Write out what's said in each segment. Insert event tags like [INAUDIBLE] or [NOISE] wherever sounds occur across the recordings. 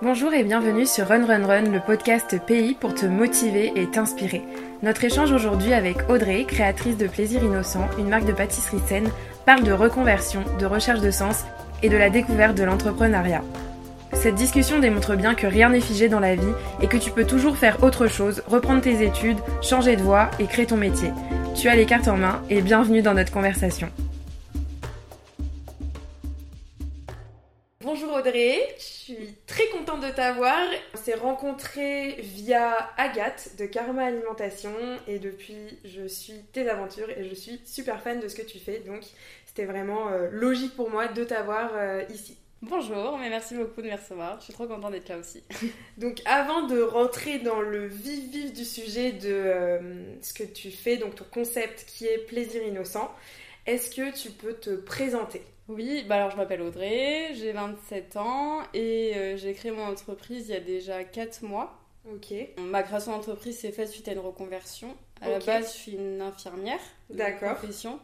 Bonjour et bienvenue sur Run Run Run, le podcast pays pour te motiver et t'inspirer. Notre échange aujourd'hui avec Audrey, créatrice de Plaisir Innocent, une marque de pâtisserie saine, parle de reconversion, de recherche de sens et de la découverte de l'entrepreneuriat. Cette discussion démontre bien que rien n'est figé dans la vie et que tu peux toujours faire autre chose, reprendre tes études, changer de voie et créer ton métier. Tu as les cartes en main et bienvenue dans notre conversation. Bonjour Audrey, contente de t'avoir. On s'est rencontrés via Agathe de Karma Alimentation et depuis je suis tes aventures et je suis super fan de ce que tu fais donc c'était vraiment euh, logique pour moi de t'avoir euh, ici. Bonjour, mais merci beaucoup de me recevoir. Je suis trop contente d'être là aussi. [LAUGHS] donc avant de rentrer dans le vif vif du sujet de euh, ce que tu fais, donc ton concept qui est plaisir innocent, est-ce que tu peux te présenter? Oui, bah alors je m'appelle Audrey, j'ai 27 ans et euh, j'ai créé mon entreprise il y a déjà 4 mois. Ok. Ma création d'entreprise s'est faite suite à une reconversion. À la base, je suis une infirmière de profession.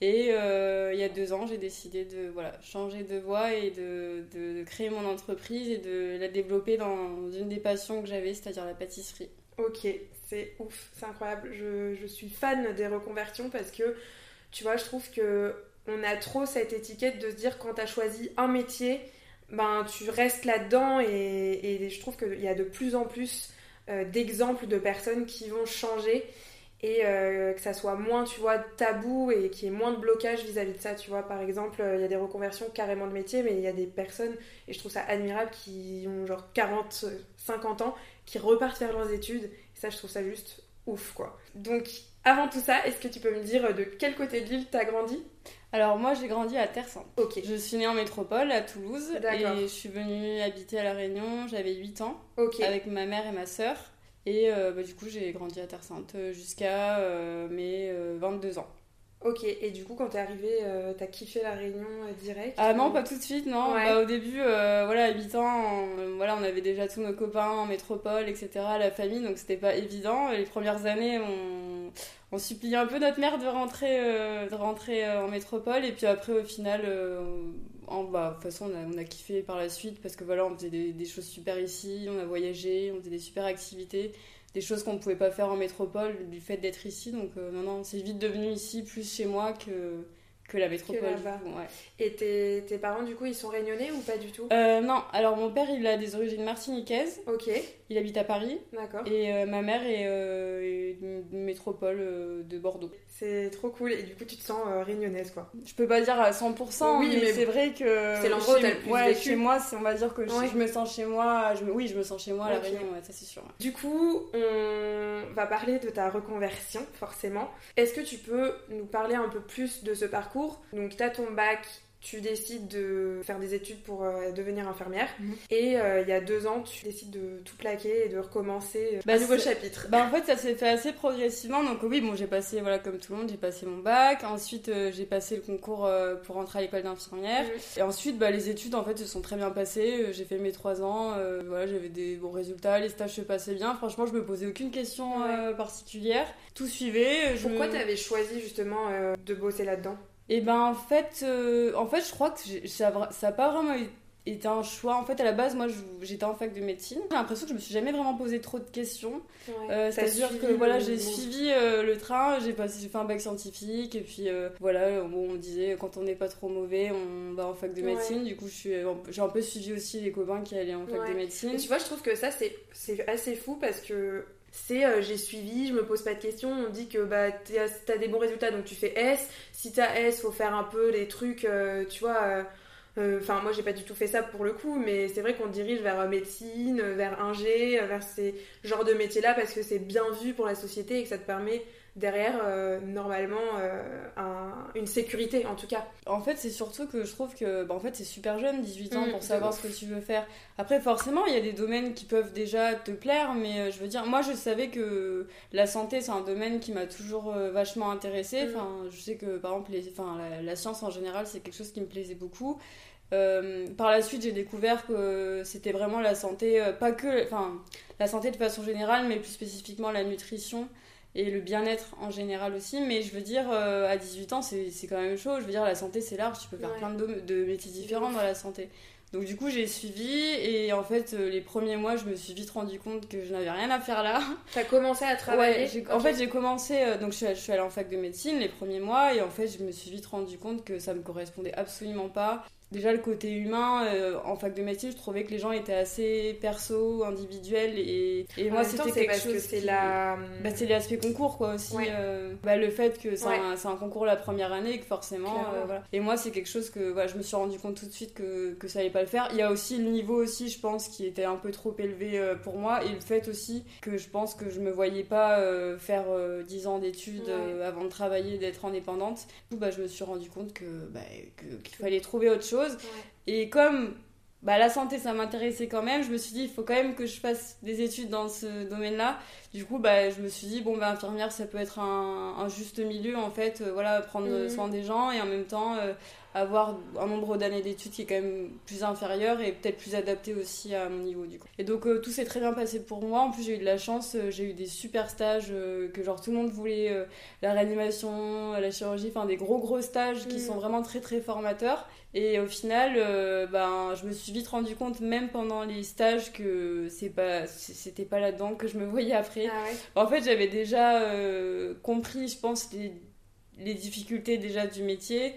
Et euh, il y a deux ans, j'ai décidé de voilà, changer de voie et de, de, créer mon entreprise et de la développer dans une des passions que j'avais, c'est-à-dire la pâtisserie. Ok, c'est ouf, c'est incroyable. Je, je suis fan des reconversions parce que, tu vois, je trouve que on a trop cette étiquette de se dire quand tu as choisi un métier, ben tu restes là-dedans et, je trouve qu'il y a de plus en plus euh, d'exemples de personnes qui vont changer et euh, que ça soit moins, tu vois, tabou et qu'il y ait moins de blocage vis-à-vis de ça, tu vois. Par exemple, il y a des reconversions carrément de métier, mais il y a des personnes, et je trouve ça admirable, qui ont genre 40, 50 ans, qui repartent faire leurs études. Et ça, je trouve ça juste ouf, quoi. Donc, avant tout ça, est-ce que tu peux me dire de quel côté de l'île t'as grandi? Alors moi j'ai grandi à Terre Sainte. Ok. Je suis née en métropole à Toulouse et je suis venue habiter à La Réunion, j'avais 8 ans avec ma mère et ma sœur et euh, bah, du coup j'ai grandi à Terre Sainte jusqu'à euh, mes 22 euh, ans. Ok, et du coup, quand t'es arrivé, euh, t'as kiffé la réunion euh, direct Ah non, pas tout de suite, non. Bah, au début, euh, voilà, habitant, on, voilà, on avait déjà tous nos copains en métropole, etc., la famille, donc c'était pas évident. Les premières années, on, on suppliait un peu notre mère de rentrer, de rentrer en métropole, et puis après, au final, en, bah, de toute façon, on a, on a, kiffé par la suite parce que voilà, on faisait des, des choses super ici, on a voyagé, on faisait des super activités des choses qu'on ne pouvait pas faire en métropole du fait d'être ici. Donc euh, non, non, c'est vite devenu ici plus chez moi que, que la métropole. Et tes, tes, parents, du coup, ils sont réunionnais ou pas du tout? Euh, Non, alors mon père, il a des origines martiniquaises. Ok. Il habite à Paris. D'accord. Et euh, ma mère est, euh, une métropole de Bordeaux. C'est trop cool. Et du coup, tu te sens réunionnaise, quoi. Je peux pas dire à 100%, oui, mais, c'est vrai que. C'est l'endroit où t'as le plus ouais, Chez moi, on va dire que je, me sens chez moi. Je Oui, je me sens chez moi à La Réunion, ça c'est sûr. Du coup, on va parler de ta reconversion, forcément. Est-ce que tu peux nous parler un peu plus de ce parcours? Donc, t'as ton bac tu décides de faire des études pour euh, devenir infirmière. Mhm. Et euh, il y a deux ans, tu décides de tout plaquer et de recommencer euh, bah, un nouveau chapitre. Bah, en fait, ça s'est fait assez progressivement. Donc oui, bon, j'ai passé, voilà, comme tout le monde, j'ai passé mon bac. Ensuite, j'ai passé le concours pour rentrer à l'école d'infirmière. Mhm. Et ensuite, bah, les études, en fait, se sont très bien passées. J'ai fait mes trois ans. voilà, j'avais des bons résultats. Les stages se passaient bien. Franchement, je me posais aucune question particulière. Tout suivait. Pourquoi tu avais choisi justement de bosser là-dedans? Et ben en fait, euh, en fait, je crois que ça n'a pas vraiment été un choix. En fait, à la base, moi, j'étais en fac de médecine. J'ai l'impression que je me suis jamais vraiment posé trop de questions. Euh, c'est-à-dire que voilà, j'ai suivi euh, le train, j'ai passé, fait un bac scientifique, et puis voilà, on disait quand on n'est pas trop mauvais, on va en fac de médecine. Du coup, j'ai un peu suivi aussi les copains qui allaient en fac de médecine. tu vois, je trouve que ça, c'est assez fou parce que c'est euh, j'ai suivi, je me pose pas de questions, on dit que bah t'as des bons résultats donc tu fais S, si t'as S faut faire un peu les trucs, euh, tu vois, euh, enfin moi j'ai pas du tout fait ça pour le coup, mais c'est vrai qu'on dirige vers médecine, vers ingé, vers ces genres de métiers là parce que c'est bien vu pour la société et que ça te permet derrière euh, normalement euh, une sécurité en tout cas. En fait, c'est surtout que je trouve que bah, en fait, c'est super jeune, 18 ans, mm, pour savoir ce que tu veux faire. Après, forcément, il y a des domaines qui peuvent déjà te plaire, mais euh, je veux dire, moi je savais que la santé, c'est un domaine qui m'a toujours vachement intéressée. Mm. Enfin, je sais que par exemple, les, enfin, la, science en général, c'est quelque chose qui me plaisait beaucoup. par la suite, j'ai découvert que c'était vraiment la santé, pas que, enfin, la santé de façon générale, mais plus spécifiquement la nutrition et le bien-être en général aussi. Mais je veux dire, euh, à 18 ans, c'est quand même chaud. Je veux dire, la santé, c'est large. Tu peux faire plein de, de, métiers différents dans la santé. Donc du coup j'ai suivi et en fait les premiers mois je me suis vite rendu compte que je n'avais rien à faire là. [LAUGHS] T'as commencé à travailler ouais, En fait j'ai commencé, donc je suis, je suis allée en fac de médecine les premiers mois et en fait je me suis vite rendu compte que ça me correspondait absolument pas déjà le côté humain euh, en fac de médecine je trouvais que les gens étaient assez perso individuels et, et moi c'était quelque chose c'est la bah, c'est l'aspect concours quoi aussi euh, bah, le fait que c'est un, un, concours la première année que forcément euh, voilà. et moi c'est quelque chose que voilà, je me suis rendu compte tout de suite que, que ça allait pas le faire. Il y a aussi le niveau aussi je pense qui était un peu trop élevé pour moi et le fait aussi que je pense que je me voyais pas faire 10 ans d'études avant de travailler d'être indépendante. Du coup bah, je me suis rendu compte que bah, qu'il fallait trouver autre chose et comme bah, la santé, ça m'intéressait quand même, je me suis dit, il faut quand même que je fasse des études dans ce domaine-là. Du coup, bah, je me suis dit, bon, bah, infirmière, ça peut être un, juste milieu, en fait, euh, voilà, prendre mhm. soin des gens et en même temps euh, avoir un nombre d'années d'études qui est quand même plus inférieur et peut-être plus adapté aussi à mon niveau, du coup. Et donc, euh, tout s'est très bien passé pour moi. En plus, j'ai eu de la chance, j'ai eu des super stages que, genre, tout le monde voulait, la réanimation, la chirurgie, enfin, des gros, gros stages qui mhm. sont vraiment très, très formateurs. Et au final, euh, ben, je me suis vite rendu compte, même pendant les stages, que c'est pas, c'était pas là-dedans que je me voyais après. Ah en fait, j'avais déjà euh, compris, je pense, les, les, difficultés déjà du métier.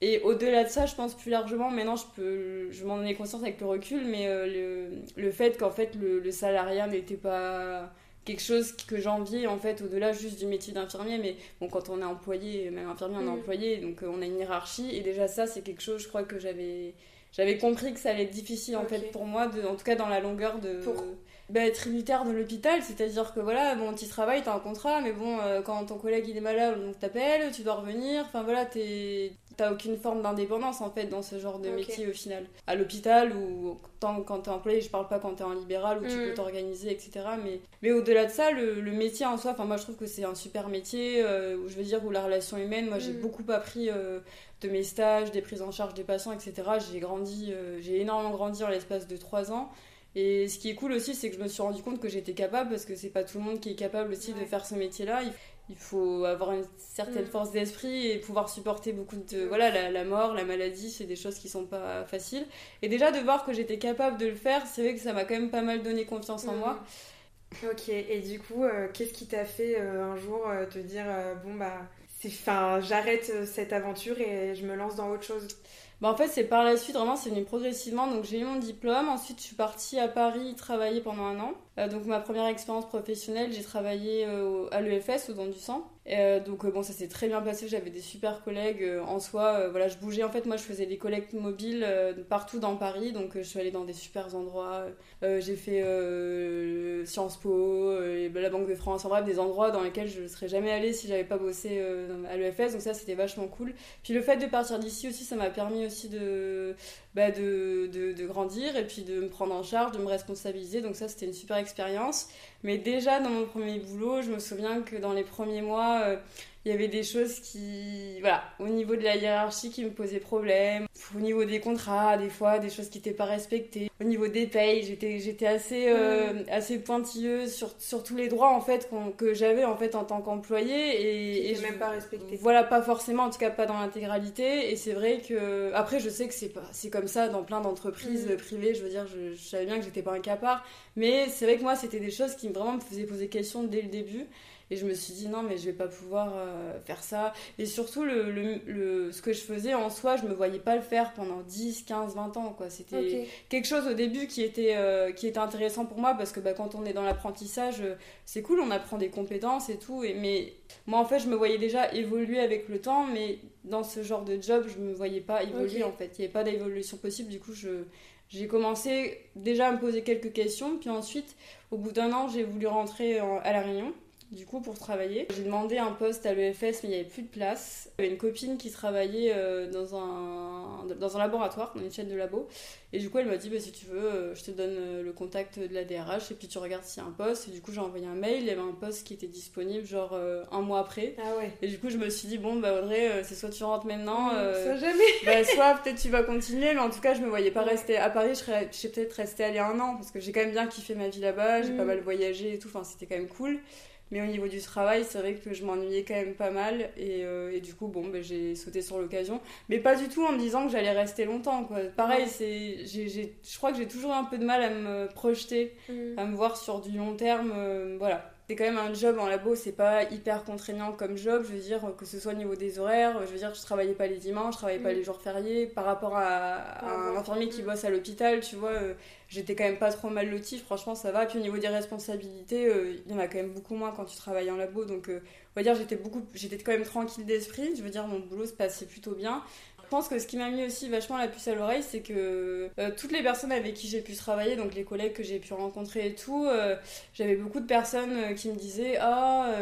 Et au-delà de ça, je pense plus largement, maintenant je peux, je m'en ai conscience avec le recul, mais euh, le, le, fait qu'en fait le, le salariat n'était pas quelque chose que j'envie en fait au-delà juste du métier d'infirmier mais bon quand on est employé même infirmier on est mm. employé donc euh, on a une hiérarchie et déjà ça c'est quelque chose je crois que j'avais j'avais compris que ça allait être difficile en fait pour moi de, en tout cas dans la longueur de pour... bah, être tributaire de l'hôpital c'est à dire que voilà bon tu travailles t'as un contrat mais bon euh, quand ton collègue il est malade donc t'appelles tu dois revenir enfin voilà t'es t'as aucune forme d'indépendance en fait dans ce genre de métier au final. À l'hôpital ou tant, quand t'es employé, je parle pas quand t'es en libéral où tu mm. peux t'organiser, etc. Mais, mais au-delà de ça, le, métier en soi, enfin moi je trouve que c'est un super métier, euh, où je veux dire, où la relation humaine, moi j'ai mm. beaucoup appris euh, de mes stages, des prises en charge des patients, etc. J'ai grandi, euh, j'ai énormément grandi en l'espace de trois ans. Et ce qui est cool aussi, c'est que je me suis rendu compte que j'étais capable, parce que c'est pas tout le monde qui est capable aussi de faire ce métier-là il faut avoir une certaine mm. force d'esprit et pouvoir supporter beaucoup de voilà la, la mort la maladie c'est des choses qui sont pas faciles et déjà de voir que j'étais capable de le faire c'est vrai que ça m'a quand même pas mal donné confiance en moi mm. ok et du coup euh, qu'est-ce qui t'a fait euh, un jour euh, te dire bon bah c'est fin j'arrête cette aventure et je me lance dans autre chose? Bah en fait, c'est par la suite, vraiment, c'est venu progressivement. Donc, j'ai eu mon diplôme. Ensuite, je suis partie à Paris travailler pendant un an. Euh, donc ma première expérience professionnelle, j'ai travaillé euh, à l'EFS, au don du sang. Euh, donc bon, ça s'est très bien passé, j'avais des super collègues en soi. voilà, je bougeais, en fait, moi je faisais des collectes mobiles partout dans Paris, donc je suis allée dans des super endroits. j'ai fait Sciences Po, la Banque de France, en bref, des endroits dans lesquels je ne serais jamais allée si j'avais pas bossé à l'EFS, donc ça c'était vachement cool. Puis le fait de partir d'ici aussi, ça m'a permis aussi de, bah, de, de, de, grandir et puis de me prendre en charge, de me responsabiliser. Donc ça, c'était une super expérience. Mais déjà, dans mon premier boulot, je me souviens que dans les premiers mois, euh, il y avait des choses qui, voilà, au niveau de la hiérarchie qui me posaient problème, au niveau des contrats, des fois, des choses qui n'étaient pas respectées, au niveau des payes, j'étais, j'étais assez, euh, mm. assez pointilleuse sur, sur tous les droits, en fait, que j'avais, en fait, en tant qu'employée. Et, et même pas respecté. Voilà, pas forcément, en tout cas pas dans l'intégralité. Et c'est vrai que, après, je sais que c'est pas, c'est comme ça dans plein d'entreprises mm. privées, je veux dire, je, je savais bien que j'étais pas un capard, mais c'est vrai que moi, c'était des choses qui vraiment me faisaient poser question dès le début. Et je me suis dit non, mais je vais pas pouvoir euh, faire ça. Et surtout, le, le, ce que je faisais en soi, je me voyais pas le faire pendant 10, 15, 20 ans. quoi C'était quelque chose au début qui était, euh, qui était intéressant pour moi parce que bah, quand on est dans l'apprentissage, euh, c'est cool, on apprend des compétences et tout. Et, mais moi, en fait, je me voyais déjà évoluer avec le temps, mais dans ce genre de job, je me voyais pas évoluer en fait. Il n'y avait pas d'évolution possible. Du coup, je j'ai commencé déjà à me poser quelques questions, puis ensuite, au bout d'un an, j'ai voulu rentrer à La Réunion du coup pour travailler. J'ai demandé un poste à l'EFS mais il n'y avait plus de place. J'avais une copine qui travaillait euh, dans, un, dans un laboratoire, dans une chaîne de labo. Et du coup elle m'a dit bah, si tu veux euh, je te donne euh, le contact de la DRH et puis tu regardes s'il y a un poste. Et du coup j'ai envoyé un mail, il y avait un poste qui était disponible genre un mois après. Ah ouais. Et du coup je me suis dit bon bah Audrey c'est soit tu rentres maintenant, soit jamais. bah, soit peut-être tu vas continuer mais en tout cas je me voyais pas rester à Paris, je serais, peut-être rester aller un an parce que j'ai quand même bien kiffé ma vie là-bas, j'ai pas mm. mal voyagé et tout, enfin c'était quand même cool. Mais au niveau du travail, c'est vrai que je m'ennuyais quand même pas mal. Et, euh, et du coup, bon, ben, j'ai sauté sur l'occasion. Mais pas du tout en me disant que j'allais rester longtemps. Quoi. Pareil, c'est, je crois que j'ai toujours un peu de mal à me projeter, mm. à me voir sur du long terme. Euh, voilà c'est quand même un job en labo, c'est pas hyper contraignant comme job, je veux dire, que ce soit au niveau des horaires, je veux dire, je travaillais pas les dimanches, je travaillais pas mm. les jours fériés, par rapport à, un infirmier qui bosse à l'hôpital, tu vois, euh, j'étais quand même pas trop mal lotie, franchement ça va, puis au niveau des responsabilités, euh, il y en a quand même beaucoup moins quand tu travailles en labo, donc euh, on va dire j'étais beaucoup, j'étais quand même tranquille d'esprit, je veux dire, mon boulot se passait plutôt bien, je pense que ce qui m'a mis aussi vachement la puce à l'oreille, c'est que euh, toutes les personnes avec qui j'ai pu travailler, donc les collègues que j'ai pu rencontrer et tout, euh, j'avais beaucoup de personnes euh, qui me disaient Ah,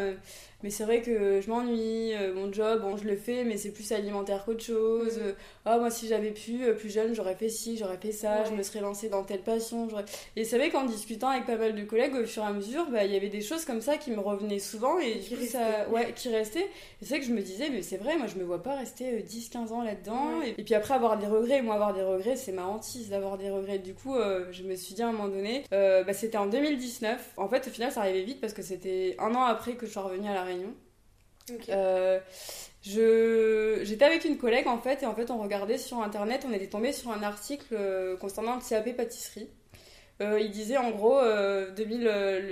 mais c'est vrai que je m'ennuie, euh, mon job, bon, je le fais, mais c'est plus alimentaire qu'autre chose. Mm. Ah, moi, si j'avais pu, euh, plus jeune, j'aurais fait ci, j'aurais fait ça, je me serais lancée dans telle passion. Et c'est vrai qu'en discutant avec pas mal de collègues, au fur et à mesure, bah, il y avait des choses comme ça qui me revenaient souvent et qui, ça, ouais, qui restaient. Et c'est vrai que je me disais, mais c'est vrai, moi, je me vois pas rester 10-15 euh, ans là-dedans. Et, puis après, avoir des regrets, moi, avoir des regrets, c'est ma hantise d'avoir des regrets. Du coup, je me suis dit à un moment donné, bah, c'était en 2019. En fait, au final, ça arrivait vite parce que c'était un an après que je suis revenue à la Réunion. Euh, je... J'étais avec une collègue en fait, et en fait on regardait sur internet, on était tombé sur un article euh, concernant le CAP pâtisserie. Euh, il disait en gros, 2000,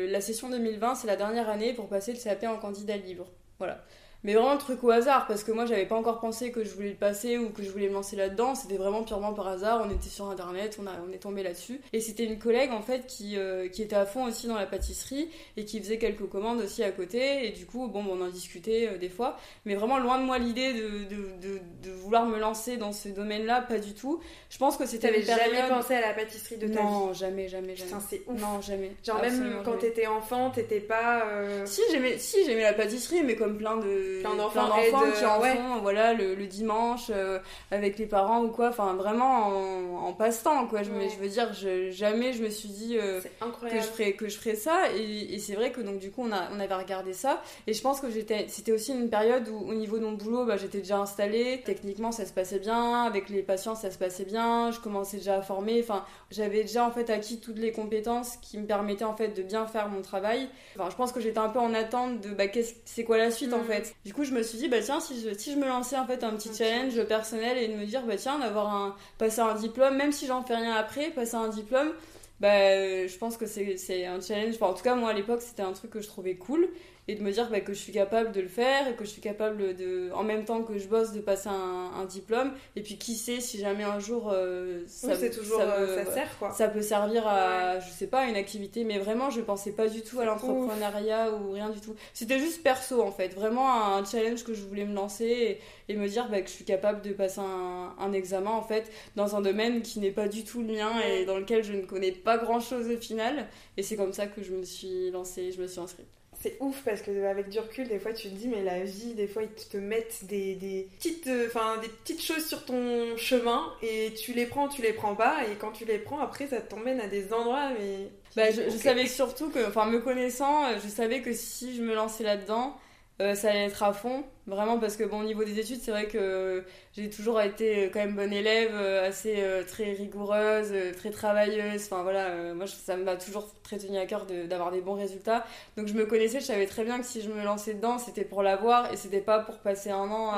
la session 2020 c'est la dernière année pour passer le CAP en candidat libre. Voilà. Mais vraiment un truc au hasard, parce que moi j'avais pas encore pensé que je voulais le passer ou que je voulais me lancer là-dedans. C'était vraiment purement par hasard. On était sur internet, on, a, on est tombé là-dessus. Et c'était une collègue en fait qui, euh, qui était à fond aussi dans la pâtisserie et qui faisait quelques commandes aussi à côté. Et du coup, bon, on en discutait euh, des fois. Mais vraiment loin de moi l'idée de, de, de, vouloir me lancer dans ce domaine-là, pas du tout. Je pense que c'était. T'avais période... jamais pensé à la pâtisserie de ta non, vie Non, jamais, jamais, jamais. c'est ouf. Non, jamais. Genre même quand t'étais enfant, t'étais pas. Euh, si, j'aimais si, la pâtisserie, mais comme plein de. Plein d'enfants qui en font voilà, le, dimanche euh, avec les parents ou quoi. Enfin, vraiment en, passe-temps, quoi. Je, je veux dire, je, jamais je me suis dit euh, que, je ferais, que je ferais ça. Et, c'est vrai que donc, du coup, on, a, on avait regardé ça. Et je pense que c'était aussi une période où, au niveau de mon boulot, bah, j'étais déjà installée. Techniquement, ça se passait bien. Avec les patients, ça se passait bien. Je commençais déjà à former. Enfin, j'avais déjà en fait acquis toutes les compétences qui me permettaient en fait de bien faire mon travail. Enfin, je pense que j'étais un peu en attente de bah, c'est quoi la suite en mm. fait? Du coup, je me suis dit, bah, tiens, si je, si je me lançais en fait un petit challenge personnel et de me dire, bah tiens, d'avoir un, passer un diplôme, même si j'en fais rien après, passer un diplôme, bah je pense que c'est un challenge. en tout cas, moi à l'époque, c'était un truc que je trouvais cool et de me dire bah, que je suis capable de le faire et que je suis capable de en même temps que je bosse de passer un, diplôme. Et puis qui sait si jamais un jour euh, ça c'est toujours ça, euh, ça, sert quoi. ça peut servir à je sais pas une activité. Mais vraiment je pensais pas du tout à l'entrepreneuriat ou rien du tout. C'était juste perso en fait. Vraiment un challenge que je voulais me lancer et, me dire bah, que je suis capable de passer un, un, examen en fait dans un domaine qui n'est pas du tout le mien et dans lequel je ne connais pas grand chose au final. Et c'est comme ça que je me suis lancée je me suis inscrite c'est ouf parce que avec du recul, des fois tu te dis, mais la vie, des fois ils te mettent des, des petites, euh, enfin des petites choses sur ton chemin et tu les prends, tu les prends pas et quand tu les prends, après ça t'emmène à des endroits. Mais bah, je, savais surtout que, enfin me connaissant, euh, je savais que si je me lançais là-dedans, euh, ça allait être à fond. Vraiment parce que bon au niveau des études c'est vrai que j'ai toujours été quand même bonne élève, euh, assez euh, très rigoureuse, très travailleuse. Enfin voilà, moi ça m'a toujours très tenu à cœur d'avoir des bons résultats. Donc je me connaissais, je savais très bien que si je me lançais dedans c'était pour l'avoir et c'était pas pour passer un an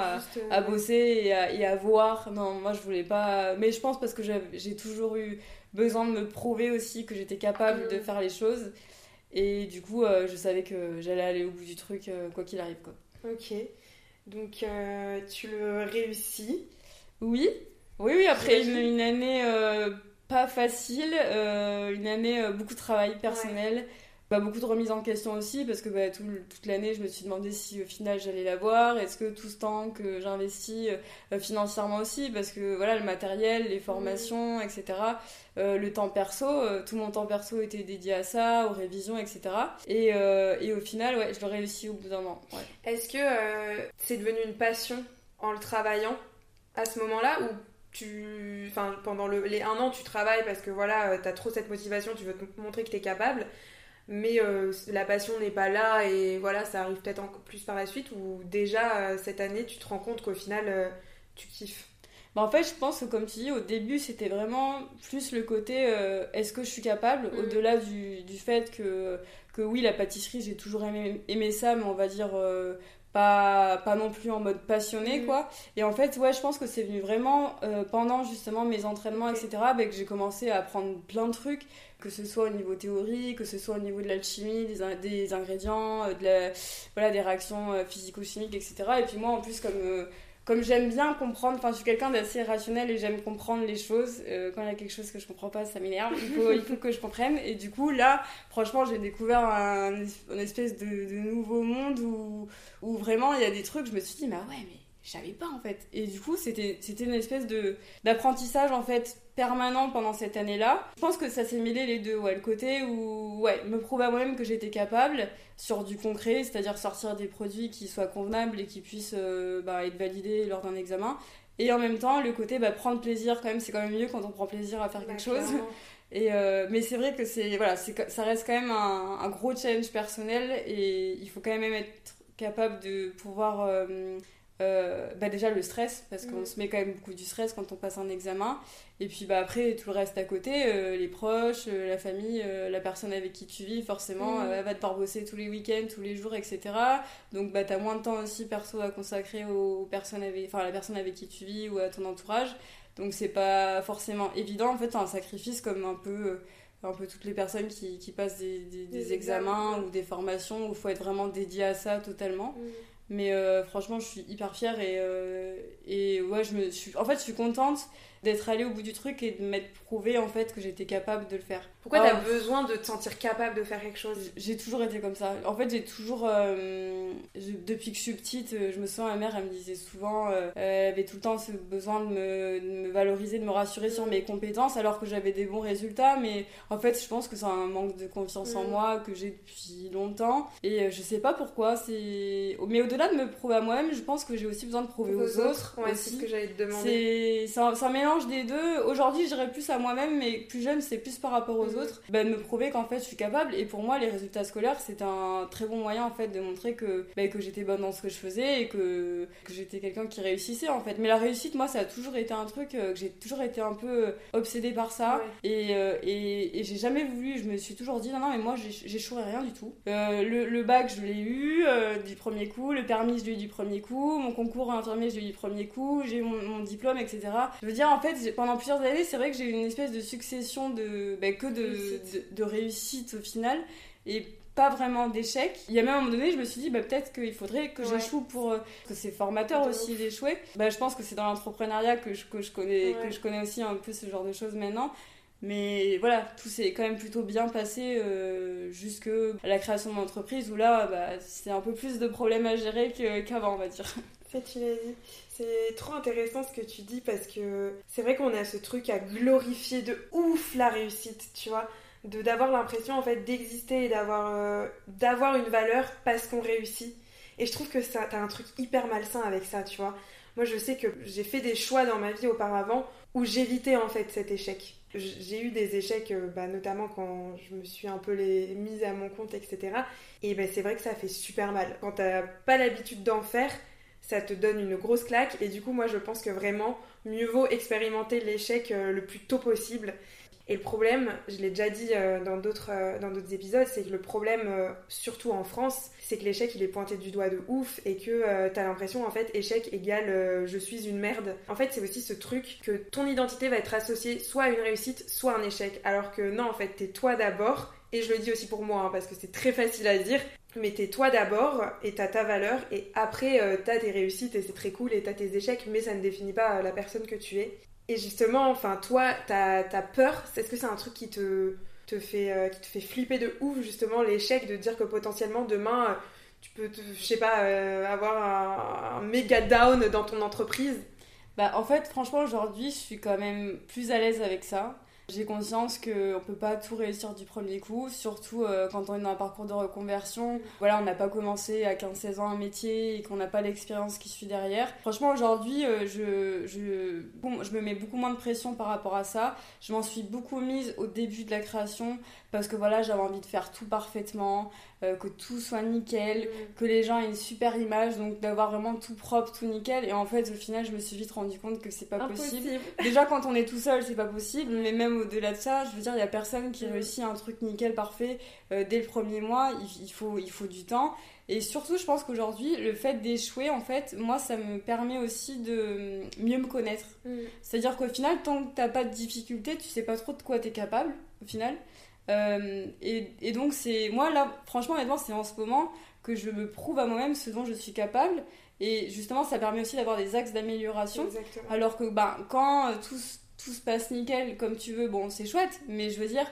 à, bosser et à, et à, voir. Non moi je voulais pas. Mais je pense parce que j'ai toujours eu besoin de me prouver aussi que j'étais capable de faire les choses. Et du coup, euh, je savais que j'allais aller au bout du truc, euh, quoi qu'il arrive. Quoi. Ok. Donc, euh, tu le réussis Oui. Oui, oui, après une, année pas facile, une année beaucoup de travail personnel. Bah, beaucoup de remises en question aussi parce que bah, toute l'année je me suis demandé si au final j'allais l'avoir est-ce que tout ce temps que j'investis euh, financièrement aussi parce que voilà le matériel les formations etc euh, le temps perso euh, tout mon temps perso était dédié à ça aux révisions etc et, et au final ouais je l'ai réussi au bout d'un an est-ce que c'est devenu une passion en le travaillant à ce moment-là ou tu enfin pendant le, les un an tu travailles parce que voilà tu as trop cette motivation tu veux te montrer que tu es capable mais euh, la passion n'est pas là et voilà, ça arrive peut-être encore plus par la suite ou déjà euh, cette année tu te rends compte qu'au final euh, tu kiffes. bah, En fait, je pense que comme tu dis, au début, c'était vraiment plus le côté euh, est-ce que je suis capable, mm. au-delà du, du, fait que, que oui, la pâtisserie, j'ai toujours aimé, aimé, ça, mais on va dire euh, pas, pas non plus en mode passionné, mm. quoi. Et en fait, ouais, je pense que c'est venu vraiment euh, pendant justement mes entraînements, etc., bah, que j'ai commencé à apprendre plein de trucs que ce soit au niveau théorie, que ce soit au niveau de l'alchimie, des, des, ingrédients, de la, voilà, des réactions physico-chimiques, etc. Et puis moi, en plus, comme comme j'aime bien comprendre, enfin je suis quelqu'un d'assez rationnel et j'aime comprendre les choses. Euh, quand il y a quelque chose que je comprends pas, ça m'énerve. Il faut, que je comprenne. Et du coup, là, franchement, j'ai découvert un, espèce de, nouveau monde où, vraiment il y a des trucs, je me suis dit, mais ouais, mais je savais pas en fait. Et du coup, c'était une espèce de d'apprentissage en fait permanent pendant cette année-là. Je pense que ça s'est mêlé les deux, ouais, le côté où ouais, me prouver à moi-même que j'étais capable sur du concret, c'est-à-dire sortir des produits qui soient convenables et qui puissent euh, bah, être validés lors d'un examen. Et en même temps, le côté bah, prendre plaisir quand même, c'est quand même mieux quand on prend plaisir à faire quelque chose. [LAUGHS] Et euh, mais c'est vrai que c'est voilà, ça reste quand même un, un, gros challenge personnel et il faut quand même être capable de pouvoir euh, euh, bah déjà le stress parce qu'on mm. se met quand même beaucoup du stress quand on passe un examen et puis bah après tout le reste à côté euh, les proches euh, la famille la personne avec qui tu vis forcément mm. elle va devoir bosser tous les week-ends tous les jours etc donc bah t'as moins de temps aussi perso à consacrer aux personnes avec enfin à la personne avec qui tu vis ou à ton entourage donc c'est pas forcément évident en fait c'est un sacrifice comme un peu un peu toutes les personnes qui, qui passent des, des, examens, ou des formations où il faut être vraiment dédié à ça totalement. Mm. Mais euh, franchement, je suis hyper fière et, euh, et ouais, je me suis... En fait, je suis contente d'être allée au bout du truc et de m'être prouvé en fait que j'étais capable de le faire. Pourquoi t'as besoin de te sentir capable de faire quelque chose? J'ai toujours été comme ça. En fait, j'ai toujours, euh, depuis que je suis petite, euh, je me sens ma mère, elle me disait souvent, euh, elle avait tout le temps ce besoin de me, de me, valoriser, de me rassurer sur mes compétences, alors que j'avais des bons résultats. Mais en fait, je pense que c'est un manque de confiance en mm. moi que j'ai depuis longtemps et je sais pas pourquoi. C'est, mais au-delà de me prouver à moi-même, je pense que j'ai aussi besoin de prouver aux, autres. Ouais, c'est ce que j'allais te demander. C'est un, un mélange des deux. Aujourd'hui, je dirais plus à moi-même, mais plus jeune, c'est plus par rapport aux mhm. autres. De me prouver qu'en fait, je suis capable. Et pour moi, les résultats scolaires, c'est un très bon moyen en fait de montrer que, bah, que j'étais bonne dans ce que je faisais et que, que j'étais quelqu'un qui réussissait en fait. Mais la réussite, moi, ça a toujours été un truc euh, que j'ai toujours été un peu euh, obsédée par ça. Et, euh, et, et j'ai jamais voulu, je me suis toujours dit, non, non, mais moi, j'échouerai rien du tout. le, le, bac, je l'ai eu du premier coup. Le permis, je l'ai eu du premier coup. Mon concours infirmier, je l'ai eu du premier coup. J'ai mon, mon diplôme, etc. Je veux dire, en fait, pendant plusieurs années, c'est vrai que j'ai eu une espèce de succession de bah, que de, de, réussite au final et pas vraiment d'échecs. Il y a même un moment donné, je me suis dit bah, peut-être qu'il faudrait que j'échoue pour euh, que c'est formateur aussi d'échouer. Bah, je pense que c'est dans l'entrepreneuriat que je, que je connais que je connais aussi un peu ce genre de choses maintenant. Mais voilà, tout s'est quand même plutôt bien passé euh, jusque la création de mon entreprise où là, bah, c'est un peu plus de problèmes à gérer qu'avant, on va dire. Ça, tu l'as dit. C'est trop intéressant ce que tu dis parce que c'est vrai qu'on a ce truc à glorifier de ouf la réussite, tu vois. De d'avoir l'impression en fait d'exister et d'avoir euh, d'avoir une valeur parce qu'on réussit. Et je trouve que ça t'as un truc hyper malsain avec ça tu vois. Moi je sais que j'ai fait des choix dans ma vie auparavant où j'évitais en fait cet échec. J'ai eu des échecs euh, bah, notamment quand je me suis un peu mise à mon compte etc et ben c'est vrai que ça fait super mal. Quand t'as pas l'habitude d'en faire ça te donne une grosse claque. Et du coup, moi, je pense que vraiment, mieux vaut expérimenter l'échec euh, le plus tôt possible. Et le problème, je l'ai déjà dit euh, dans d'autres euh, dans d'autres épisodes, c'est que le problème, surtout en France, c'est que l'échec il est pointé du doigt de ouf et que t'as l'impression en fait échec égale je suis une merde. En fait, c'est aussi ce truc que ton identité va être associée soit à une réussite, soit à un échec. Alors que non, en fait, t'es toi d'abord. Et je le dis aussi pour moi, hein, parce que c'est très facile à dire mais t'es toi d'abord et t'as ta valeur et après euh, t'as tes réussites et c'est très cool et t'as tes échecs mais ça ne définit pas euh, la personne que tu es. Et justement enfin toi t'as as peur? Est-ce que c'est un truc qui te, fait euh, qui te fait flipper de ouf justement l'échec de dire que potentiellement demain tu peux je sais pas avoir un, méga down dans ton entreprise? Bah en fait franchement aujourd'hui je suis quand même plus à l'aise avec ça J'ai conscience qu'on peut pas tout réussir du premier coup, surtout euh, quand on est dans un parcours de reconversion. Voilà, on n'a pas commencé à 15-16 ans un métier et qu'on n'a pas l'expérience qui suit derrière. Franchement, aujourd'hui, euh, je, je, je me mets beaucoup moins de pression par rapport à ça. Je m'en suis beaucoup mise au début de la création parce que voilà, j'avais envie de faire tout parfaitement, euh, que tout soit nickel, mm. que les gens aient une super image, donc d'avoir vraiment tout propre, tout nickel. Et en fait, au final, je me suis vite rendu compte que c'est pas possible. Déjà, quand on est tout seul, c'est pas possible, mais même au-delà de ça, je veux dire, il y a personne qui mm. réussit un truc nickel, parfait euh, dès le premier mois. Il, faut, il faut du temps. Et surtout, je pense qu'aujourd'hui, le fait d'échouer, en fait, moi, ça me permet aussi de mieux me connaître. Mm. C'est-à-dire qu'au final, tant que t'as pas de difficulté, tu sais pas trop de quoi t'es capable, au final. Euh, et, donc, c'est moi, là, franchement, honnêtement, c'est en ce moment que je me prouve à moi-même ce dont je suis capable. Et justement, ça permet aussi d'avoir des axes d'amélioration. Alors que ben, quand euh, tout, tout, se passe nickel, comme tu veux, bon, c'est chouette, mais je veux dire,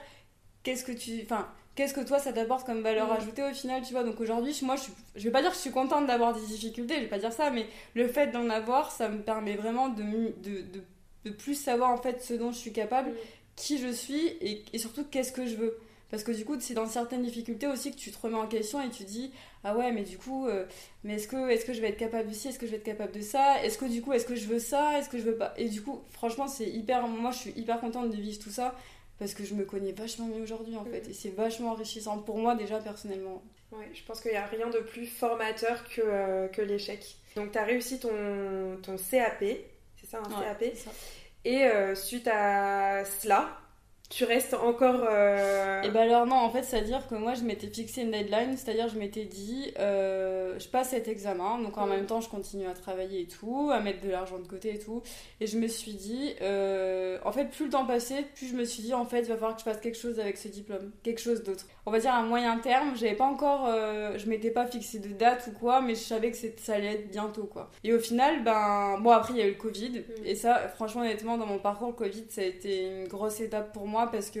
qu'est-ce que tu. Enfin, qu'est-ce que toi ça t'apporte comme valeur mm. ajoutée au final, tu vois? Donc aujourd'hui, moi, je, je vais pas dire que je suis contente d'avoir des difficultés, je vais pas dire ça, mais le fait d'en avoir, ça me permet vraiment de, de, de, de, plus savoir en fait ce dont je suis capable. Qui je suis et, et surtout qu'est-ce que je veux. Parce que du coup, c'est dans certaines difficultés aussi que tu te remets en question et tu dis Ah ouais, mais du coup, euh, mais est-ce que, est que je vais être capable de ci Est-ce que je vais être capable de ça Est-ce que du coup, est-ce que je veux ça Est-ce que je veux pas? Et du coup, franchement, c'est hyper. Moi, je suis hyper contente de vivre tout ça parce que je me connais vachement mieux aujourd'hui en fait. Et c'est vachement enrichissant pour moi déjà personnellement. Ouais, je pense qu'il n'y a rien de plus formateur que, euh, que l'échec. Donc, tu as réussi ton, ton CAP, c'est ça un CAP ça. Et euh, suite à cela, tu restes encore. Euh... Et bah alors non, en fait, c'est-à-dire que moi, je m'étais fixé une deadline, c'est-à-dire je m'étais dit, euh, je passe cet examen, donc en même temps, je continue à travailler et tout, à mettre de l'argent de côté et tout. Et je me suis dit, euh, en fait, plus le temps passait, plus je me suis dit, en fait, il va falloir que je fasse quelque chose avec ce diplôme, quelque chose d'autre. On va dire à moyen terme, j'avais pas encore, euh, je m'étais pas fixé de date ou quoi, mais je savais que ça allait être bientôt quoi. Et au final, ben, bon, après, il y a eu le Covid, mm. et ça, franchement, honnêtement, dans mon parcours, le Covid, ça a été une grosse étape pour moi parce que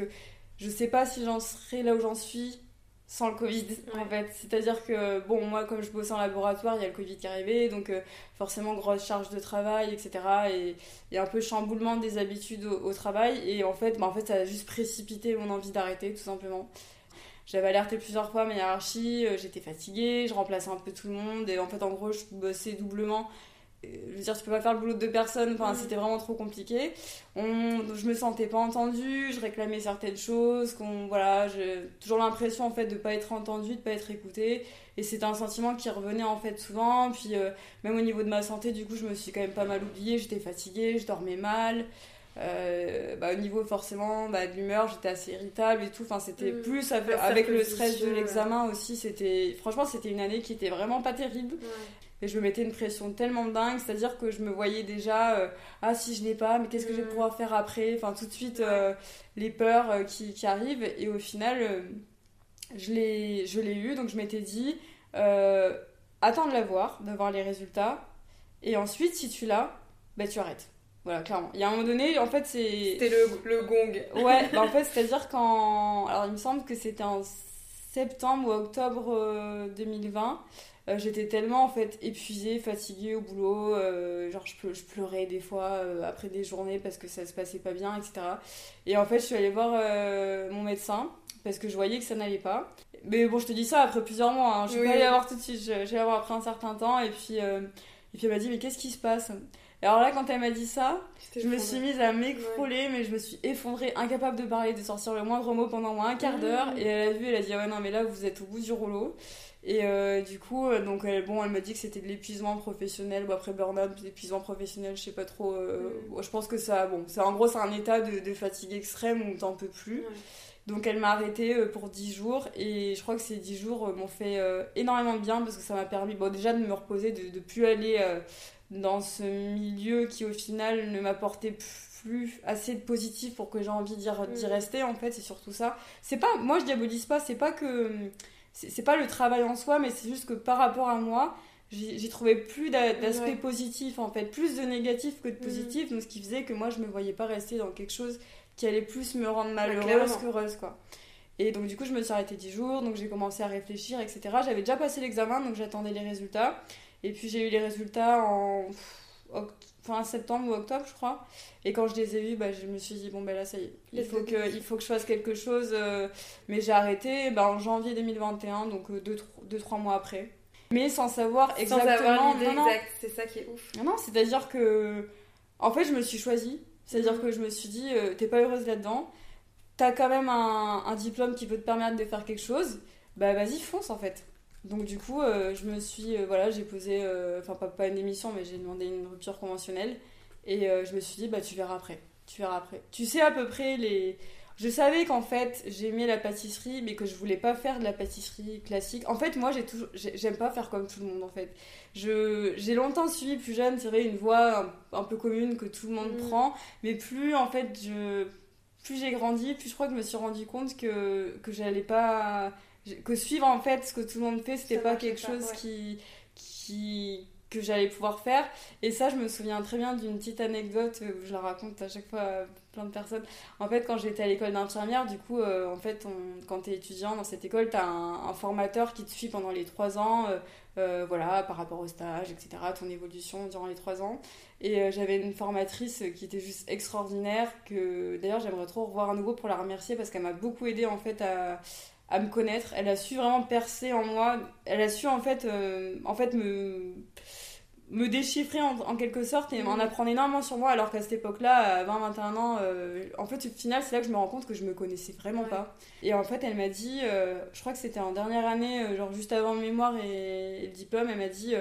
je sais pas si j'en serais là où j'en suis sans le Covid en fait. C'est-à-dire que, bon, moi comme je bosse en laboratoire, il y a le Covid qui est arrivé, donc euh, forcément grosse charge de travail, etc. Et un peu chamboulement des habitudes au, travail, et en fait, bah, en fait, ça a juste précipité mon envie d'arrêter tout simplement. J'avais alerté plusieurs fois ma hiérarchie, euh, j'étais fatiguée, je remplaçais un peu tout le monde, et en fait, en gros, je bossais doublement je veux dire, tu peux pas faire le boulot de deux personnes, enfin, mm. c'était vraiment trop compliqué. On, je me sentais pas entendue, je réclamais certaines choses, qu'on, voilà, j'ai toujours l'impression, en fait, de pas être entendue, de pas être écoutée. Et c'était un sentiment qui revenait, en fait, souvent. Puis, euh, même au niveau de ma santé, du coup, je me suis quand même pas mal oubliée, j'étais fatiguée, je dormais mal. Euh, bah, au niveau forcément bah, de l'humeur j'étais assez irritable et tout enfin c'était mm. plus avec, le stress de l'examen aussi c'était franchement c'était une année qui était vraiment pas terrible et je me mettais une pression tellement dingue, c'est-à-dire que je me voyais déjà, euh, ah si je l'ai pas, mais qu'est-ce que je vais mm. pouvoir faire après? Enfin, tout de suite, euh, les peurs qui, qui, arrivent. Et au final, je l'ai eu, donc je m'étais dit, attends de l'avoir, d'avoir les résultats. Et ensuite, si tu l'as, bah, tu arrêtes. Voilà, clairement. Il y a un moment donné, en fait, c'est. C'était le, le, gong. Ouais, bah, en [LAUGHS] fait, c'est-à-dire qu'en. Alors, il me semble que c'était en septembre ou octobre 2020. Euh, j'étais tellement en fait épuisée, fatiguée au boulot, euh, genre je, je, pleurais des fois euh, après des journées parce que ça se passait pas bien, etc. Et en fait, je suis allée voir mon médecin parce que je voyais que ça n'allait pas. Mais bon, je te dis ça après plusieurs mois, hein. je suis pas allée voir tout de suite, j'ai allée voir après un certain temps et puis, et puis elle m'a dit mais qu'est-ce qui se passe? Et alors là, quand elle m'a dit ça, je me suis mise à m'écrouler, mais je me suis effondrée, incapable de parler, de sortir le moindre mot pendant moins un quart d'heure. Mmh. Et elle a vu, elle a dit ah ouais non mais là vous êtes au bout du rouleau. Et euh, du coup, euh, donc elle, bon, elle m'a dit que c'était de l'épuisement professionnel, ou après burn-out, l'épuisement professionnel, je sais pas trop. Euh, mm. je pense que ça, bon, c'est en gros c'est un état de, fatigue extrême où t'en peux plus. Donc elle m'a arrêtée pour 10 jours et je crois que ces 10 jours m'ont fait énormément de bien parce que ça m'a permis bon, déjà de me reposer, de ne plus aller dans ce milieu qui au final ne m'apportait plus assez de positif pour que j'ai envie d'y mm. rester en fait, c'est surtout ça. C'est pas, moi je diabolise pas, c'est pas que c'est pas le travail en soi, mais c'est juste que par rapport à moi, j'ai trouvé plus d'aspect positif en fait, plus de négatif que de mm. positif, donc ce qui faisait que moi je me voyais pas rester dans quelque chose qui allait plus me rendre malheureuse qu'heureuse quoi. Et donc du coup je me suis arrêtée 10 jours, donc j'ai commencé à réfléchir, etc. J'avais déjà passé l'examen, donc j'attendais les résultats. Et puis j'ai eu les résultats en fin septembre ou octobre, je crois. Et quand je les ai vus, bah, je me suis dit, bon, ben là, ça y est, il faut, que, il faut que je fasse quelque chose. Euh, mais j'ai arrêté bah, en janvier 2021, donc 2-3 euh, mois après. Mais sans savoir exactement. Sans exact, c'est ça qui est ouf. Non, non, c'est-à-dire que. En fait, je me suis choisie. C'est-à-dire mm. que je me suis dit, euh, t'es pas heureuse là-dedans. T'as quand même un, un, diplôme qui peut te permettre de faire quelque chose. Bah, vas-y, fonce en fait. Donc du coup, euh, je me suis, euh, voilà, j'ai posé, euh, enfin pas, pas, une émission, mais j'ai demandé une rupture conventionnelle. Et je me suis dit, bah tu verras après, tu verras après. Tu sais à peu près les... Je savais qu'en fait, j'aimais la pâtisserie, mais que je voulais pas faire de la pâtisserie classique. En fait, moi, j'ai toujours, j'aime pas faire comme tout le monde, en fait. Je, j'ai longtemps suivi plus jeune, c'est vrai, une voie un, peu commune que tout le monde mm. prend, mais plus, en fait, je, plus j'ai grandi, plus je crois que je me suis rendu compte que, que j'allais pas que suivre en fait ce que tout le monde fait c'était pas quelque chose qui qui que j'allais pouvoir faire. Et ça je me souviens très bien d'une petite anecdote où je la raconte à chaque fois à plein de personnes. En fait quand j'étais à l'école d'infirmière du coup euh, en fait on, quand tu es étudiant dans cette école tu as un, formateur qui te suit pendant les trois ans euh, euh, voilà par rapport au stage etc ton évolution durant les trois ans. Et j'avais une formatrice qui était juste extraordinaire que d'ailleurs j'aimerais trop revoir à nouveau pour la remercier parce qu'elle m'a beaucoup aidé en fait à à me connaître. Elle a su vraiment percer en moi. Elle a su en fait, euh, en fait me, me déchiffrer en, quelque sorte et en mm. apprendre énormément sur moi. Alors qu'à cette époque-là, à 20-21 ans, euh, en fait, au final, c'est là que je me rends compte que je me connaissais vraiment pas. Et en fait, elle m'a dit, euh, je crois que c'était en dernière année, genre juste avant le mémoire et, le diplôme, elle m'a dit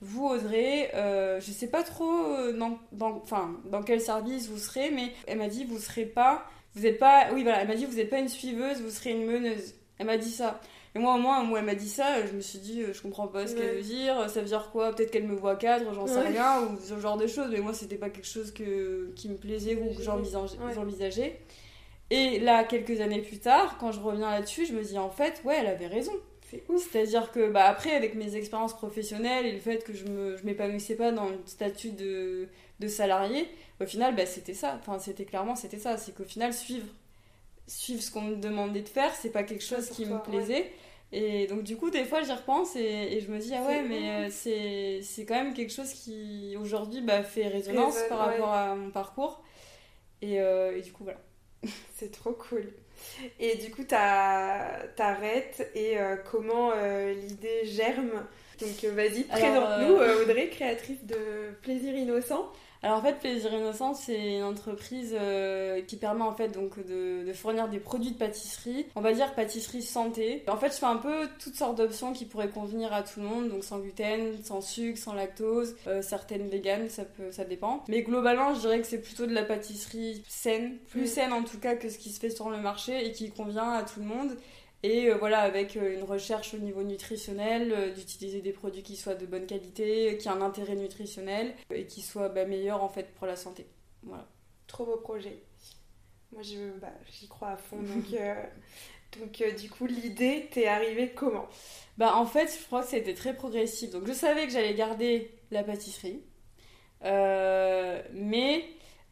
vous oserez, je sais pas trop dans, dans, dans quel service vous serez, mais elle m'a dit vous serez pas, vous êtes pas, oui voilà, elle m'a dit vous n'êtes pas une suiveuse, vous serez une meneuse. Elle m'a dit ça. Et moi, au moins, moi, elle m'a dit ça, je me suis dit, euh, je comprends pas ce qu'elle veut dire, ça veut dire quoi? Peut-être qu'elle me voit cadre, j'en sais rien, ou ce genre de choses, mais moi, c'était pas quelque chose que, qui me plaisait ou que j'envisageais. Et là, quelques années plus tard, quand je reviens là-dessus, je me dis, en fait, ouais, elle avait raison. C'est-à-dire que, bah, après, avec mes expériences professionnelles et le fait que je m'épanouissais pas dans le statut de, de salarié, au final, bah, c'était ça. Enfin, c'était clairement, c'était ça. C'est qu'au final, suivre suivre ce qu'on me demandait de faire, c'est pas quelque chose qui me plaisait. Et donc du coup, des fois, j'y repense et, je me dis, ah ouais, mais euh, c'est quand même quelque chose qui, aujourd'hui, bah, fait résonance par rapport à mon parcours. Et, euh, et du coup, voilà. [LAUGHS] c'est trop cool. Et du coup, t'arrêtes et euh, comment l'idée germe? Donc vas-y, présente-nous, Audrey, créatrice de Plaisir Innocent. Alors en fait, Plaisir Innocent, c'est une entreprise euh, qui permet en fait donc de, fournir des produits de pâtisserie, on va dire pâtisserie santé. En fait, je fais un peu toutes sortes d'options qui pourraient convenir à tout le monde, donc sans gluten, sans sucre, sans lactose, euh, certaines véganes, ça peut, ça dépend. Mais globalement, je dirais que c'est plutôt de la pâtisserie saine, plus saine en tout cas que ce qui se fait sur le marché et qui convient à tout le monde. Et euh, voilà, avec euh, une recherche au niveau nutritionnel, euh, d'utiliser des produits qui soient de bonne qualité, qui aient un intérêt nutritionnel et qui soient bah, meilleurs en fait pour la santé. Voilà. Trop beau projet. Moi, bah, j'y crois à fond. [LAUGHS] Donc, donc du coup, l'idée, t'es arrivée comment? Bah, en fait, je crois que c'était très progressif. Donc, je savais que j'allais garder la pâtisserie. mais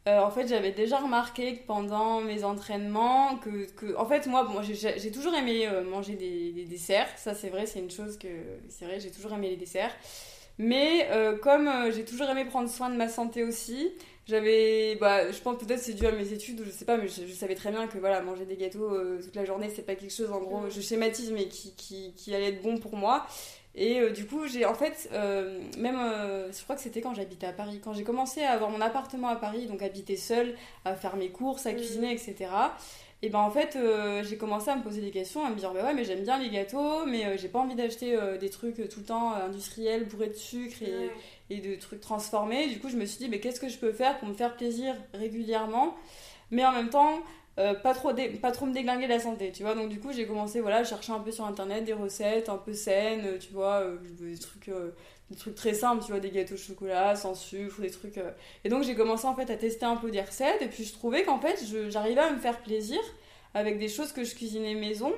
euh, en fait, j'avais déjà remarqué que pendant mes entraînements, que, que en fait, moi, bon, j'ai toujours aimé euh, manger des, desserts. Ça, c'est vrai, c'est une chose que, c'est vrai, j'ai toujours aimé les desserts. Mais euh, comme j'ai toujours aimé prendre soin de ma santé aussi, j'avais, bah, je pense peut-être c'est dû à mes études ou je sais pas, mais je, savais très bien que voilà, manger des gâteaux toute la journée, c'est pas quelque chose, en gros, je schématise, mais qui, qui, qui allait être bon pour moi. Et euh, du coup, j'ai en fait, euh, même, euh, je crois que c'était quand j'habitais à Paris, quand j'ai commencé à avoir mon appartement à Paris, donc habiter seule, à faire mes courses, à mm. cuisiner, etc. Et ben en fait, j'ai commencé à me poser des questions, à me dire, bah ouais, mais j'aime bien les gâteaux, mais j'ai pas envie d'acheter des trucs tout le temps industriels, bourrés de sucre et, et, de trucs transformés. Du coup, je me suis dit, mais qu'est-ce que je peux faire pour me faire plaisir régulièrement, mais en même temps euh, pas, trop pas trop me déglinguer la santé, tu vois. Donc du coup, j'ai commencé voilà, à chercher un peu sur internet des recettes un peu saines, euh, tu vois, euh, des trucs des trucs très simples, tu vois, des gâteaux au chocolat sans sucre, des trucs Et donc j'ai commencé en fait à tester un peu des recettes. Et puis je trouvais qu'en fait, j'arrivais à me faire plaisir avec des choses que je cuisinais maison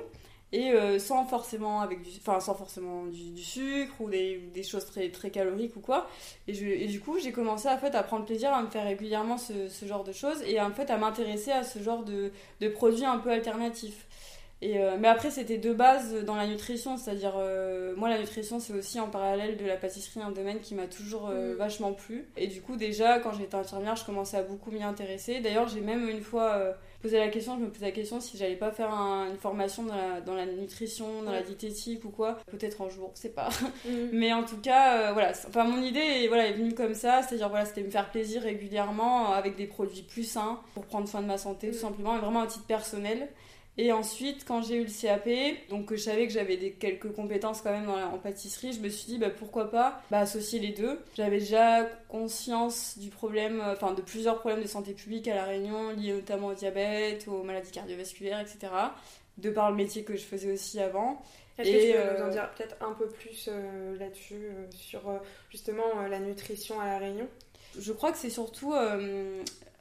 et euh, sans forcément avec du enfin sans forcément du, sucre ou des, des, choses très très caloriques ou quoi et, je, et du coup j'ai commencé en fait à prendre plaisir à me faire régulièrement ce, ce genre de choses et en fait à m'intéresser à ce genre de, de, produits un peu alternatifs Et, euh, mais après, c'était de base dans la nutrition, c'est-à-dire, euh, moi, la nutrition, c'est aussi en parallèle de la pâtisserie, un domaine qui m'a toujours mm. vachement plu. Et du coup, déjà, quand j'étais infirmière, je commençais à beaucoup m'y intéresser. D'ailleurs, j'ai même une fois posé la question, je me posais la question si j'allais pas faire une formation dans la, dans la, nutrition, dans la diététique ou quoi. Peut-être un jour, c'est pas. [LAUGHS] Mm. mais en tout cas, voilà. Enfin, mon idée voilà, est venue comme ça, c'est-à-dire, voilà, c'était me faire plaisir régulièrement avec des produits plus sains pour prendre soin de ma santé, tout mm. simplement, et vraiment à titre personnel. Et ensuite, quand j'ai eu le CAP, donc je savais que j'avais des, quelques compétences quand même en pâtisserie, je me suis dit bah, pourquoi pas bah, associer les deux. J'avais déjà conscience du problème, euh, enfin de plusieurs problèmes de santé publique à La Réunion, liés notamment au diabète, aux maladies cardiovasculaires, etc. De par le métier que je faisais aussi avant. Est-ce que tu peux nous en euh, dire peut-être un peu plus euh, là-dessus, sur justement la nutrition à La Réunion? Je crois que c'est surtout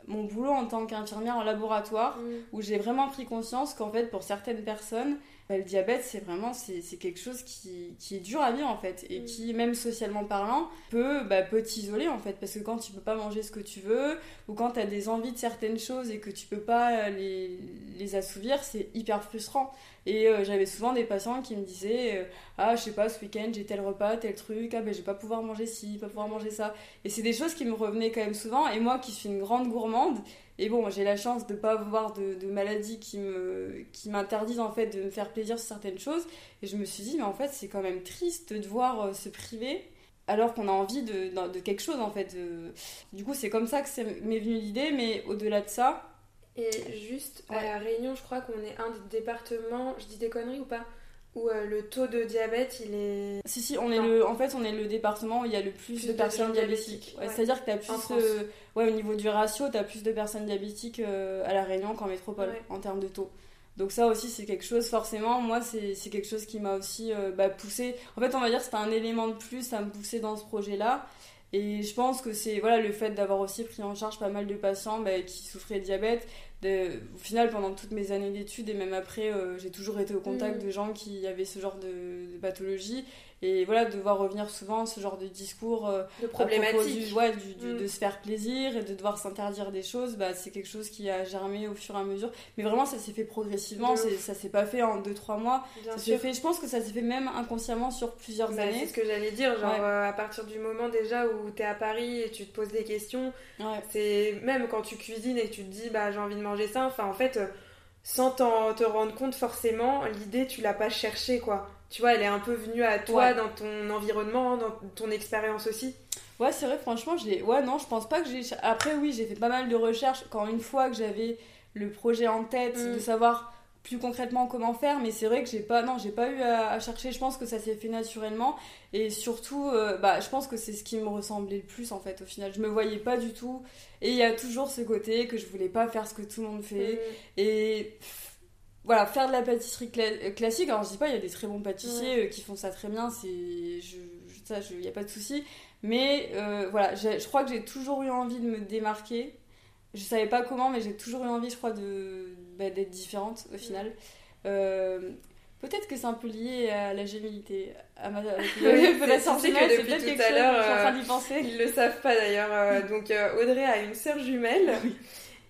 mon boulot en tant qu'infirmière en laboratoire, mm. où j'ai vraiment pris conscience qu'en fait, pour certaines personnes, bah, le diabète, c'est vraiment c'est, quelque chose qui, qui, est dur à vivre en fait, et mm. qui, même socialement parlant, peut, bah, peut t'isoler en fait, parce que quand tu peux pas manger ce que tu veux, ou quand tu as des envies de certaines choses et que tu peux pas les, les assouvir, c'est hyper frustrant. Et euh, j'avais souvent des patients qui me disaient euh, Ah, je sais pas, ce week-end j'ai tel repas, tel truc, ah ben je vais pas pouvoir manger ci, pas pouvoir manger ça. Et c'est des choses qui me revenaient quand même souvent. Et moi qui suis une grande gourmande, et bon, j'ai la chance de pas avoir de, de maladies qui me qui m'interdisent en fait de me faire plaisir sur certaines choses. Et je me suis dit, mais en fait, c'est quand même triste de devoir euh, se priver alors qu'on a envie de, de, quelque chose en fait. Du coup, c'est comme ça que m'est venue l'idée, mais au-delà de ça, et juste à La Réunion, je crois qu'on est un des départements, je dis des conneries ou pas? Où euh, le taux de diabète il est. Si, si, on est le, en fait, on est le département où il y a le plus, de, personnes diabétiques. C'est-à-dire que tu as plus. Euh, ouais, au niveau du ratio, tu as plus de personnes diabétiques euh, à La Réunion qu'en métropole en termes de taux. Donc, ça aussi, c'est quelque chose, forcément, moi, c'est quelque chose qui m'a aussi bah, poussé. En fait, on va dire que c'était un élément de plus à me pousser dans ce projet-là. Et je pense que c'est voilà, le fait d'avoir aussi pris en charge pas mal de patients bah, qui souffraient de diabète au final, pendant toutes mes années d'études et même après, euh, j'ai toujours été au contact mm. de gens qui avaient ce genre de, de pathologie. Et voilà, de devoir revenir souvent ce genre de discours euh, de problématique. ouais, du, mm. de se faire plaisir et de devoir s'interdire des choses, bah, c'est quelque chose qui a germé au fur et à mesure. Mais vraiment, ça s'est fait progressivement, ça s'est pas fait en 2-3 mois. ça fait, je pense que ça s'est fait même inconsciemment sur plusieurs bah, années. C'est ce que j'allais dire, genre euh, à partir du moment déjà où tu es à Paris et tu te poses des questions, c'est même quand tu cuisines et tu te dis bah j'ai envie de manger ça, enfin en fait, euh, sans te rendre compte forcément, l'idée tu l'as pas cherché quoi tu vois, elle est un peu venue à toi dans ton environnement, dans ton expérience aussi. Ouais, c'est vrai, franchement, j'ai. Ouais, non, je pense pas que j'ai. Après, oui, j'ai fait pas mal de recherches quand une fois que j'avais le projet en tête, mm. de savoir plus concrètement comment faire, mais c'est vrai que j'ai pas. Non, j'ai pas eu à, chercher. Je pense que ça s'est fait naturellement. Et surtout, euh, bah, je pense que c'est ce qui me ressemblait le plus en fait, au final. Je me voyais pas du tout. Et il y a toujours ce côté que je voulais pas faire ce que tout le monde fait. Mm. Et voilà, faire de la pâtisserie euh, classique. Alors, je dis pas, il y a des très bons pâtissiers euh, qui font ça très bien, c'est. Ça, il n'y a pas de souci. Mais euh, voilà, je crois que j'ai toujours eu envie de me démarquer. Je savais pas comment, mais j'ai toujours eu envie, je crois, de bah, d'être différente au final. peut-être que c'est un peu lié à la gémilité, à ma la sortie [LAUGHS] que depuis tout à l'heure, ils le savent pas d'ailleurs. [LAUGHS] donc Audrey a une sœur jumelle.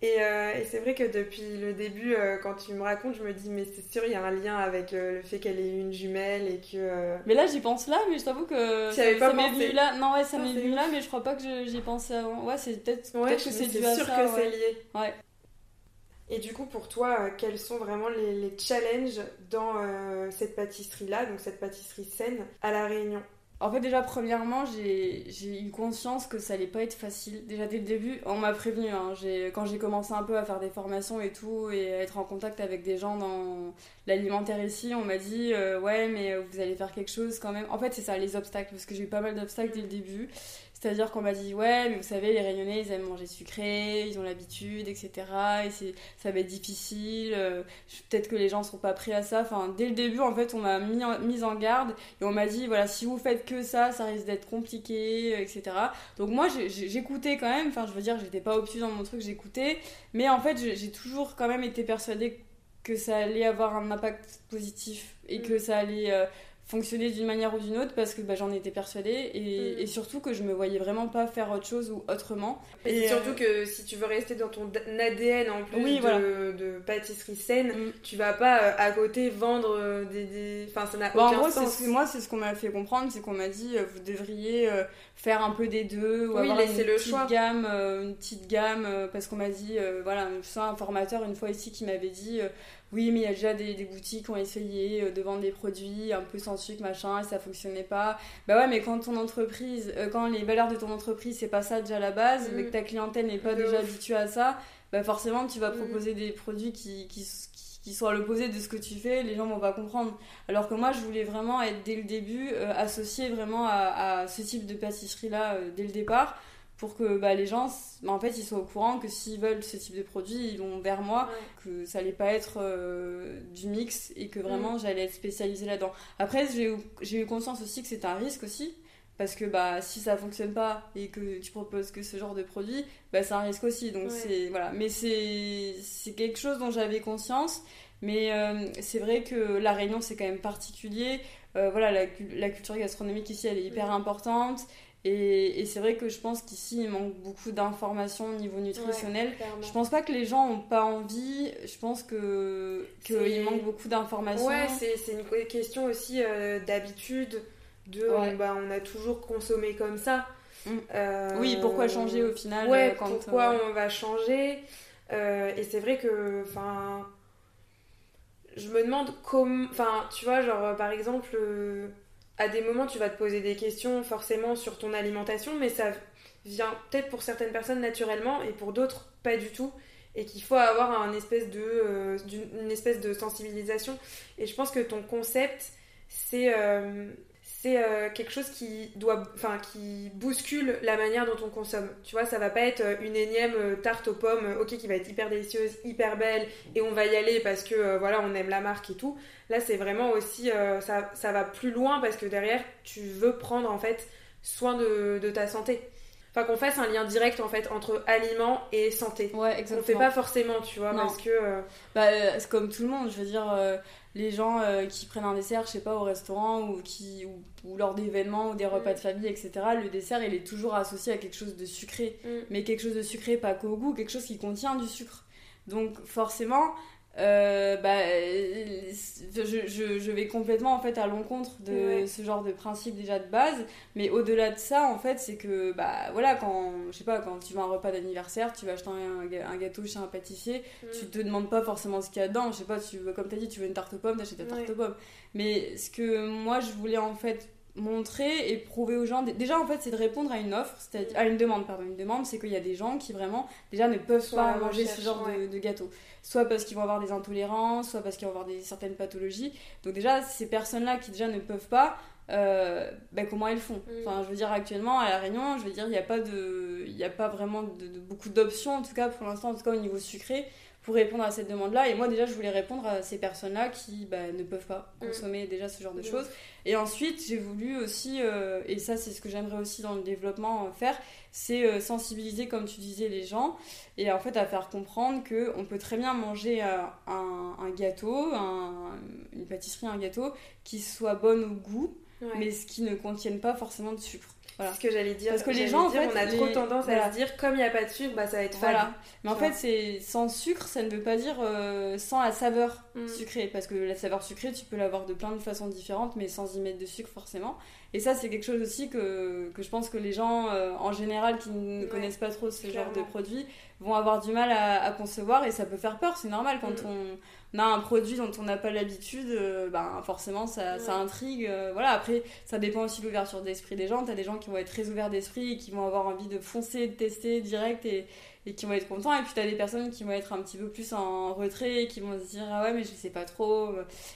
Euh, et, c'est vrai que depuis le début, euh, quand tu me racontes, je me dis, mais c'est sûr, il y a un lien avec euh, le fait qu'elle ait eu une jumelle et que. Mais là, j'y pense là, mais je t'avoue que. ça, ça m'est venu là. Non, ouais, ça m'est venu là, mais je crois pas que j'y pensé avant. Ouais, c'est peut-être ouais, que c'est dû à sûr que c'est lié. Ouais. Et du coup, pour toi, quels sont vraiment les, les challenges dans cette pâtisserie-là, donc cette pâtisserie saine, à La Réunion? En fait, déjà, premièrement, j'ai eu conscience que ça allait pas être facile. Déjà, dès le début, on m'a prévenu. Hein, quand j'ai commencé un peu à faire des formations et tout, et à être en contact avec des gens dans l'alimentaire ici, on m'a dit euh, Ouais, mais vous allez faire quelque chose quand même. En fait, c'est ça, les obstacles, parce que j'ai eu pas mal d'obstacles dès le début. C'est-à-dire qu'on m'a dit, ouais, mais vous savez, les Réunionnais, ils aiment manger sucré, ils ont l'habitude, etc. Et ça va être difficile, euh, peut-être que les gens ne seront pas prêts à ça. Enfin, dès le début, en fait, on m'a mis, en, mise en garde et on m'a dit, voilà, si vous faites que ça, ça risque d'être compliqué, etc. Donc moi, j'écoutais quand même, enfin, je veux dire, j'étais pas obtuse dans mon truc, j'écoutais. Mais en fait, j'ai toujours quand même été persuadée que ça allait avoir un impact positif et que ça allait... Euh, fonctionner d'une manière ou d'une autre parce que bah, j'en étais persuadée et, mm. et, surtout que je me voyais vraiment pas faire autre chose ou autrement. Et, surtout que si tu veux rester dans ton ADN en plus de, de, pâtisserie saine, mm. tu vas pas euh, à côté vendre euh, des. Enfin, ça n'a aucun en gros, sens. moi, c'est ce qu'on m'a fait comprendre c'est qu'on m'a dit euh, vous devriez faire un peu des deux ou avoir une le petite choix. gamme, une petite gamme parce qu'on m'a dit voilà, un formateur une fois ici qui m'avait dit oui, mais il y a déjà des, boutiques qui ont essayé euh, de vendre des produits un peu sans sucre, machin, et ça fonctionnait pas. Bah ouais, mais quand ton entreprise, euh, quand les valeurs de ton entreprise, c'est pas ça déjà à la base, mais mm. que ta clientèle n'est pas déjà habituée à ça, bah forcément, tu vas mm. proposer des produits qui, qui, qui sont à l'opposé de ce que tu fais, les gens vont pas comprendre. Alors que moi, je voulais vraiment être dès le début euh, associé vraiment à, à, ce type de pâtisserie-là dès le départ pour que bah, les gens bah, en fait ils soient au courant que s'ils veulent ce type de produit ils vont vers moi que ça allait pas être euh, du mix et que vraiment mm. j'allais être spécialisée là-dedans. Après j'ai eu conscience aussi que c'est un risque aussi parce que bah si ça fonctionne pas et que tu proposes que ce genre de produit bah c'est un risque aussi. Donc c'est voilà. Mais c'est c'est quelque chose dont j'avais conscience. Mais euh, c'est vrai que la Réunion c'est quand même particulier. Euh, voilà la, la, culture gastronomique ici elle est hyper importante et, et c'est vrai que je pense qu'ici, il manque beaucoup d'informations au niveau nutritionnel. je pense pas que les gens ont pas envie, je pense que qu'il manque beaucoup d'informations. Ouais, c'est une question aussi euh, d'habitude, de bah, on a toujours consommé comme ça. Mm. Euh, oui, pourquoi changer au final Ouais, quand, pourquoi on va changer? Euh, Et c'est vrai que, enfin, je me demande comment, enfin, tu vois, genre par exemple à des moments, tu vas te poser des questions forcément sur ton alimentation, mais ça vient peut-être pour certaines personnes naturellement et pour d'autres pas du tout. Et qu'il faut avoir euh, une espèce de sensibilisation. Et je pense que ton concept, c'est euh, c'est euh, quelque chose qui doit enfin qui bouscule la manière dont on consomme tu vois ça va pas être euh, une énième euh, tarte aux pommes ok qui va être hyper délicieuse hyper belle et on va y aller parce que voilà on aime la marque et tout là c'est vraiment aussi ça, ça va plus loin parce que derrière tu veux prendre en fait soin de, de ta santé Enfin, qu'on fasse un lien direct en fait entre aliments et santé. Ouais, exactement. On fait pas forcément, tu vois, parce que. Bah, c'est comme tout le monde, je veux dire, les gens euh, qui prennent un dessert, je sais pas, au restaurant ou, qui, ou, lors d'événements ou des repas de famille, etc., le dessert, il est toujours associé à quelque chose de sucré. Mm. Mais quelque chose de sucré, pas qu'au goût, quelque chose qui contient du sucre. Donc forcément, euh, bah, je, je, je, vais complètement en fait à l'encontre de ce genre de principe déjà de base. Mais au-delà de ça en fait c'est que bah voilà quand je sais pas quand tu vas à un repas d'anniversaire tu vas acheter un, gâteau chez un pâtissier mm. tu te demandes pas forcément ce qu'il y a dedans. Je sais pas tu comme tu as dit tu veux une tarte aux pommes t'achètes ta tarte aux pommes. Mais ce que moi je voulais en fait montrer et prouver aux gens. Déjà en fait c'est de répondre à une offre c'est-à-dire à une demande pardon une demande c'est qu'il y a des gens qui vraiment déjà ne peuvent pas manger ce genre de, gâteau. Soit parce qu'ils vont avoir des intolérances soit parce qu'ils vont avoir des certaines pathologies. Donc déjà ces personnes là qui déjà ne peuvent pas euh, ben comment elles font? Mm. enfin je veux dire actuellement à la Réunion je veux dire il n'y a pas de il a pas vraiment de, de beaucoup d'options en tout cas pour l'instant en tout cas au niveau sucré pour répondre à cette demande-là. Et moi, déjà, je voulais répondre à ces personnes-là qui bah, ne peuvent pas mm. consommer déjà ce genre de choses. Et ensuite, j'ai voulu aussi, euh, et ça, c'est ce que j'aimerais aussi dans le développement euh, faire, c'est euh, sensibiliser, comme tu disais, les gens, et en fait, à faire comprendre qu'on peut très bien manger un, un, gâteau, une pâtisserie, un gâteau, qui soit bonne au goût, mais ce qui ne contienne pas forcément de sucre. Voilà. ce que j'allais dire. Parce que les gens, en fait, on a trop tendance à se dire, comme il n'y a pas de sucre, bah, ça va être fade. Voilà. Mais en fait, c'est sans sucre, ça ne veut pas dire euh, sans la saveur mm. sucrée. Parce que la saveur sucrée, tu peux l'avoir de plein de façons différentes, mais sans y mettre de sucre forcément. Et ça, c'est quelque chose aussi que, que je pense que les gens, euh, en général, qui ne connaissent pas trop ce genre de produit, vont avoir du mal à, concevoir. Et ça peut faire peur, c'est normal quand mm. on on a un produit dont on n'a pas l'habitude, euh, ben forcément ça, ça intrigue. Euh, voilà, après ça dépend aussi de l'ouverture d'esprit des gens. T'as des gens qui vont être très ouverts d'esprit, qui vont avoir envie de foncer, de tester direct et, et qui vont être contents. Et puis t'as des personnes qui vont être un petit peu plus en retrait, qui vont se dire ah ouais mais je sais pas trop.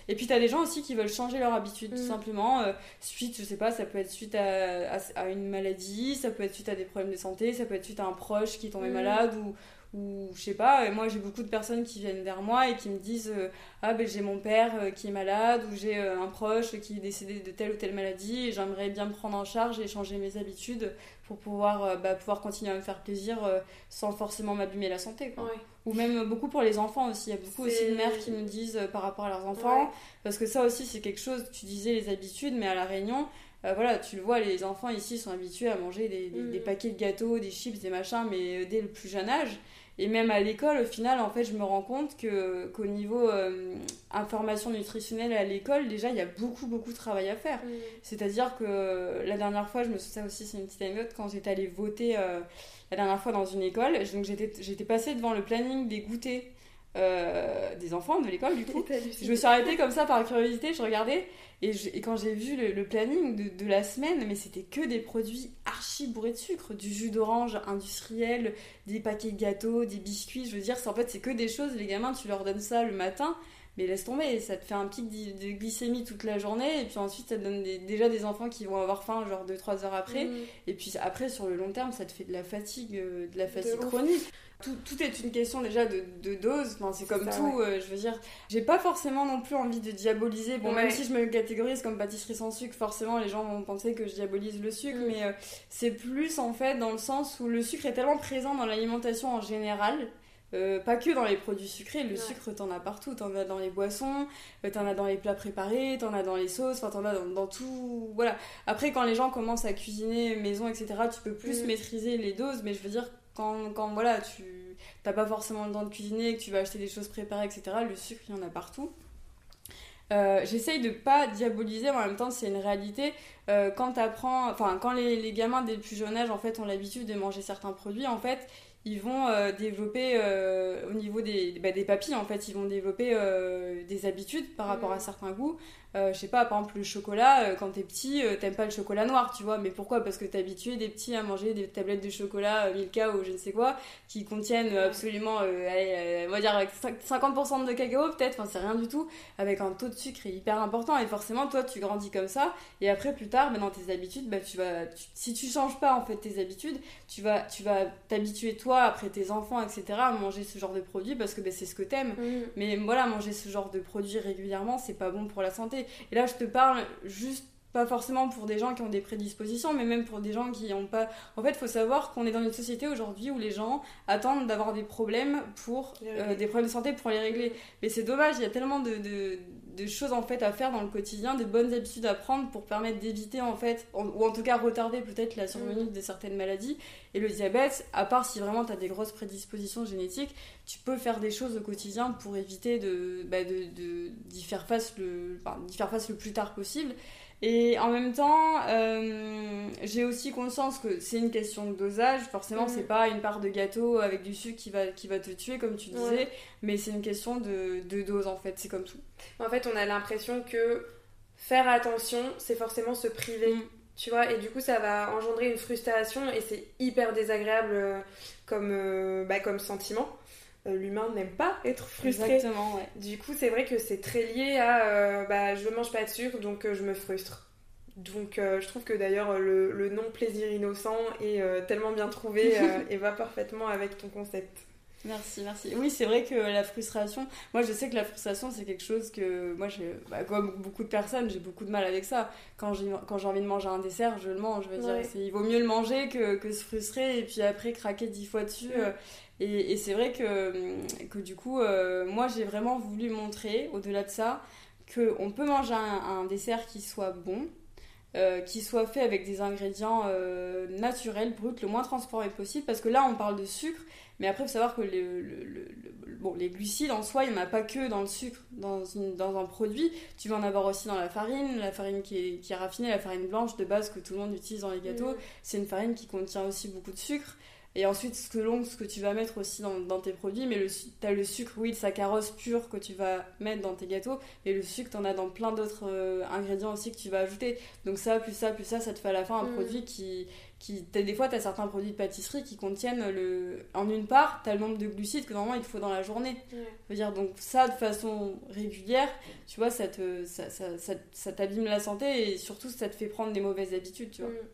Et puis t'as des gens aussi qui veulent changer leur habitude tout mm. simplement. Euh, suite, je sais pas, ça peut être suite à, à, une maladie, ça peut être suite à des problèmes de santé, ça peut être suite à un proche qui est tombé mm. malade ou ou je sais pas, moi j'ai beaucoup de personnes qui viennent vers moi et qui me disent euh, Ah ben j'ai mon père euh, qui est malade ou j'ai euh, un proche qui est décédé de telle ou telle maladie et j'aimerais bien me prendre en charge et changer mes habitudes pour pouvoir, bah, pouvoir continuer à me faire plaisir sans forcément m'abîmer la santé. Ou même beaucoup pour les enfants aussi. Il y a beaucoup aussi de mères qui me disent par rapport à leurs enfants. Parce que ça aussi c'est quelque chose, tu disais les habitudes, mais à La Réunion, voilà, tu le vois, les enfants ici sont habitués à manger des, des, mm. paquets de gâteaux, des chips, des machins, mais dès le plus jeune âge. Et même à l'école, au final, en fait, je me rends compte que qu'au niveau euh, information nutritionnelle à l'école, déjà, il y a beaucoup, beaucoup de travail à faire. C'est-à-dire que la dernière fois, je me souviens aussi, c'est une petite anecdote, quand j'étais allée voter euh, la dernière fois dans une école, donc j'étais passée devant le planning des goûters euh, des enfants de l'école, du [LAUGHS] coup. Je me suis arrêtée comme ça par curiosité, je regardais, et, quand j'ai vu le, planning de, la semaine, mais c'était que des produits archi bourrés de sucre, du jus d'orange industriel, des paquets de gâteaux, des biscuits. Je veux dire, en fait, c'est que des choses, les gamins, tu leur donnes ça le matin, mais laisse tomber, ça te fait un pic de glycémie toute la journée, et puis ensuite, ça te donne déjà des enfants qui vont avoir faim, genre 2-3 heures après, mm. et puis après, sur le long terme, ça te fait de la fatigue, euh, de la fatigue chronique tout, est une question déjà de, dose. Enfin, c'est comme tout. Euh, je veux dire, j'ai pas forcément non plus envie de diaboliser. Bon, même si je me catégorise comme pâtisserie sans sucre, forcément les gens vont penser que je diabolise le sucre. Mm. Mais euh, c'est plus en fait dans le sens où le sucre est tellement présent dans l'alimentation en général. Euh, pas que dans les produits sucrés, le sucre t'en as partout, t'en as dans les boissons, t'en as dans les plats préparés, t'en as dans les sauces, enfin t'en as dans, tout. Voilà. Après, quand les gens commencent à cuisiner maison, etc., tu peux plus mm. maîtriser les doses, mais je veux dire, quand, quand voilà, tu t'as pas forcément le temps de cuisiner, que tu vas acheter des choses préparées, etc., le sucre, il y en a partout. Euh, j'essaye de pas diaboliser, mais en même temps, c'est une réalité. Euh, quand apprends, enfin, quand les, les, gamins dès le plus jeune âge, en fait, ont l'habitude de manger certains produits, en fait, ils vont euh, développer au niveau des, bah, des papilles, en fait, ils vont développer des habitudes par rapport à mmh. certains goûts. Euh, je sais pas, par exemple, le chocolat, euh, quand t'es petit, euh, t'aimes pas le chocolat noir, tu vois. Mais pourquoi? Parce que t'es habitué des petits à manger des tablettes de chocolat Milka ou je ne sais quoi, qui contiennent absolument, on va dire, 50% de cacao peut-être, enfin, c'est rien du tout, avec un taux de sucre hyper important. Et forcément, toi, tu grandis comme ça. Et après, plus tard, bah, dans tes habitudes, bah, tu vas, si tu changes pas en fait tes habitudes, tu vas tu vas t'habituer toi, après tes enfants, etc., à manger ce genre de produits parce que bah, c'est ce que t'aimes. aimes mm. Mais voilà, manger ce genre de produits régulièrement, c'est pas bon pour la santé. Et là, je te parle juste pas forcément pour des gens qui ont des prédispositions, mais même pour des gens qui n'ont pas. En fait, il faut savoir qu'on est dans une société aujourd'hui où les gens attendent d'avoir des problèmes pour euh, des problèmes de santé pour les régler. Mais c'est dommage, il y a tellement de, de, choses en fait à faire dans le quotidien, des bonnes habitudes à prendre pour permettre d'éviter en fait, ou en tout cas retarder peut-être la survenue mm. de certaines maladies. Et le diabète, à part si vraiment tu as des grosses prédispositions génétiques, tu peux faire des choses au quotidien pour éviter de, bah, de, d'y faire face le, d'y faire face le plus tard possible. Et en même temps, euh, j'ai aussi conscience que c'est une question de dosage. Forcément, c'est mm. pas une part de gâteau avec du sucre qui va, qui va te tuer, comme tu disais, mais c'est une question de, de, dose en fait. C'est comme tout. En fait, on a l'impression que faire attention, c'est forcément se priver. Mm. Tu vois, et du coup, ça va engendrer une frustration et c'est hyper désagréable euh, comme, euh, bah, comme sentiment. Euh, l'humain n'aime pas être frustré. Exactement, ouais. Du coup, c'est vrai que c'est très lié à euh, bah, je mange pas de sucre, donc euh, je me frustre. Donc, je trouve que d'ailleurs, le, le, nom plaisir innocent est tellement bien trouvé [LAUGHS] et va parfaitement avec ton concept. Merci, merci. Oui, c'est vrai que la frustration, moi je sais que la frustration c'est quelque chose que moi, bah, comme beaucoup de personnes, j'ai beaucoup de mal avec ça. Quand j'ai, quand j'ai envie de manger un dessert, je le mange. Je veux dire, il vaut mieux le manger que, que, se frustrer et puis après craquer dix fois dessus. Et, c'est vrai que, que du coup, euh, moi j'ai vraiment voulu montrer, au-delà de ça, qu'on peut manger un, dessert qui soit bon, euh, qui soit fait avec des ingrédients euh, naturels, bruts, le moins transformés possible, parce que là on parle de sucre, mais après il faut savoir que bon, les glucides en soi, il n'y en a pas que dans le sucre, dans, dans, un produit, tu vas en avoir aussi dans la farine, la farine qui est, qui est raffinée, la farine blanche de base que tout le monde utilise dans les gâteaux, c'est une farine qui contient aussi beaucoup de sucre. Et ensuite, selon ce que tu vas mettre aussi dans, dans tes produits, mais tu as le sucre, oui, le saccharose pur que tu vas mettre dans tes gâteaux, et le sucre, tu en as dans plein d'autres euh, ingrédients aussi que tu vas ajouter. Donc ça, plus ça, plus ça, ça te fait à la fin un mm. produit qui... qui des fois, tu as certains produits de pâtisserie qui contiennent, le, en une part, tu as le nombre de glucides que normalement il te faut dans la journée. veux dire, donc ça, de façon régulière, tu vois, ça t'abîme ça, ça, ça, la santé, et surtout, ça te fait prendre des mauvaises habitudes, tu vois. Mm.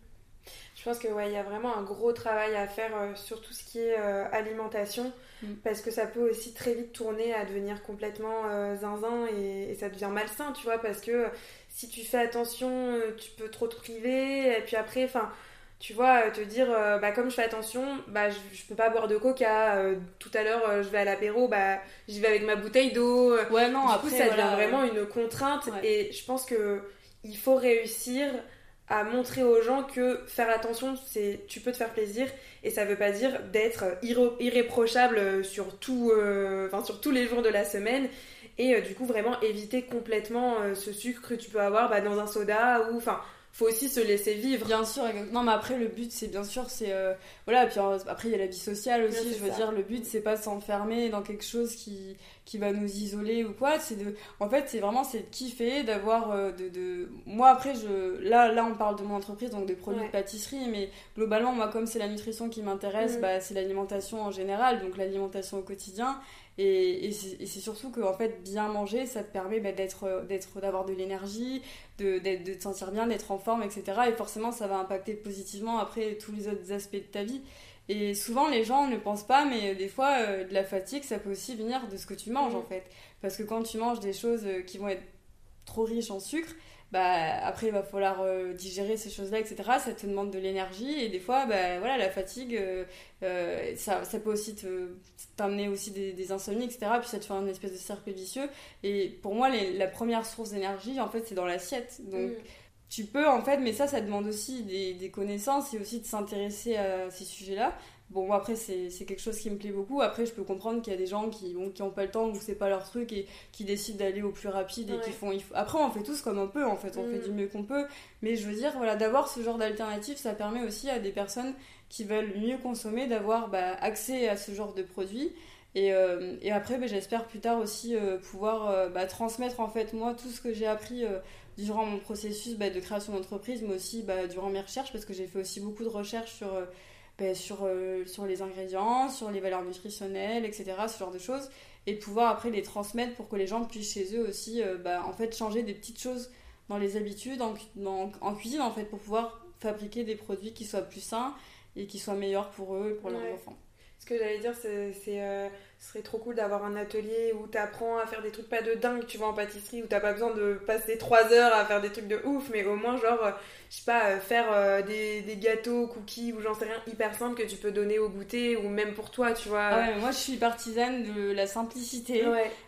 Je pense que ouais, il y a vraiment un gros travail à faire euh, sur tout ce qui est euh, alimentation, mm. parce que ça peut aussi très vite tourner à devenir complètement euh, zinzin et, ça devient malsain, tu vois, parce que si tu fais attention, tu peux trop te priver, et puis après, enfin, tu vois, te dire, bah comme je fais attention, bah je, peux pas boire de coca, tout à l'heure je vais à l'apéro, bah j'y vais avec ma bouteille d'eau. Ouais, non, du après, coup, ça devient vraiment une contrainte, et je pense que il faut réussir à montrer aux gens que faire attention, c'est tu peux te faire plaisir et ça veut pas dire d'être irréprochable sur, tout, euh, sur tous les jours de la semaine et euh, du coup vraiment éviter complètement euh, ce sucre que tu peux avoir bah, dans un soda ou enfin faut aussi se laisser vivre. Bien sûr, non mais après le but c'est bien sûr c'est euh, voilà puis après il y a la vie sociale aussi, je veux dire le but c'est pas s'enfermer dans quelque chose qui qui va nous isoler ou quoi, c'est de en fait c'est vraiment c'est de kiffer d'avoir euh, de, de, moi après je là là on parle de mon entreprise donc des produits de pâtisserie mais globalement moi comme c'est la nutrition qui m'intéresse, mm. bah, c'est l'alimentation en général donc l'alimentation au quotidien et, c'est surtout que en fait, bien manger, ça te permet bah, d'être, d'être, d'avoir de l'énergie, de, de te sentir bien, d'être en forme, etc. Et forcément, ça va impacter positivement après tous les autres aspects de ta vie. Et souvent, les gens ne pensent pas, mais des fois, euh, de la fatigue, ça peut aussi venir de ce que tu manges, mmh. en fait. Parce que quand tu manges des choses euh, qui vont être trop riches en sucre, bah après il va falloir euh, digérer ces choses là etc ça te demande de l'énergie et des fois bah voilà la fatigue euh, euh, ça, ça, peut aussi t'amener aussi des, des, insomnies etc puis ça te fait un espèce de cercle vicieux. Et pour moi la première source d'énergie en fait c'est dans l'assiette. Donc mm. tu peux en fait mais ça ça demande aussi des, des connaissances et aussi de s'intéresser à ces sujets là Bon, après, c'est quelque chose qui me plaît beaucoup. Après, je peux comprendre qu'il y a des gens qui n'ont qui ont pas le temps ou c'est pas leur truc et qui décident d'aller au plus rapide et qui font. Après, on fait tous comme on peut, en fait. On fait mm. du mieux qu'on peut. Mais je veux dire, voilà, d'avoir ce genre d'alternative, ça permet aussi à des personnes qui veulent mieux consommer d'avoir bah, accès à ce genre de produits. Et, euh, et après, bah, j'espère plus tard aussi euh, pouvoir euh, bah, transmettre, en fait, moi, tout ce que j'ai appris durant mon processus bah, de création d'entreprise, mais aussi durant mes recherches, parce que j'ai fait aussi beaucoup de recherches sur ben, sur, euh, sur les ingrédients, sur les valeurs nutritionnelles, etc., ce genre de choses, et pouvoir après les transmettre pour que les gens puissent chez eux aussi euh, ben, en fait changer des petites choses dans les habitudes, en, en, cuisine en fait, pour pouvoir fabriquer des produits qui soient plus sains et qui soient meilleurs pour eux et pour leurs enfants. Ce que j'allais dire, c'est euh, ce serait trop cool d'avoir un atelier où tu apprends à faire des trucs pas de dingue, tu vois, en pâtisserie, où t'as pas besoin de passer 3 heures à faire des trucs de ouf, mais au moins, genre, euh, je sais pas, euh, faire euh, des, des, gâteaux, cookies, ou j'en sais rien, hyper simple que tu peux donner au goûter, ou même pour toi, tu vois. Ah ouais, moi, je suis partisane de la simplicité.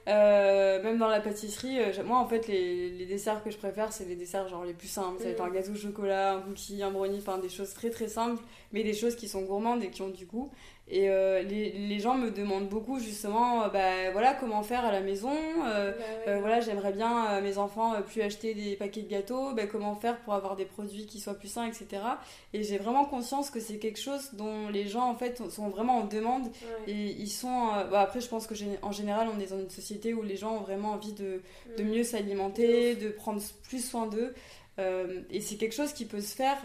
même dans la pâtisserie, moi, en fait, les, les, desserts que je préfère, c'est les desserts, genre, les plus simples. Ça va être un mm. gâteau au chocolat, un cookie, un brownie, enfin, des choses très très simples, mais des choses qui sont gourmandes et qui ont du goût. Et euh, les, les, gens me demandent beaucoup justement, euh, bah, voilà, comment faire à la maison. Euh, bah voilà, j'aimerais bien mes enfants plus acheter des paquets de gâteaux. Bah, comment faire pour avoir des produits qui soient plus sains, etc. Et j'ai vraiment conscience que c'est quelque chose dont les gens en fait sont vraiment en demande. Et ils sont. Bah, après, je pense que en général, on est dans une société où les gens ont vraiment envie de, de mieux s'alimenter, de prendre plus soin d'eux. et c'est quelque chose qui peut se faire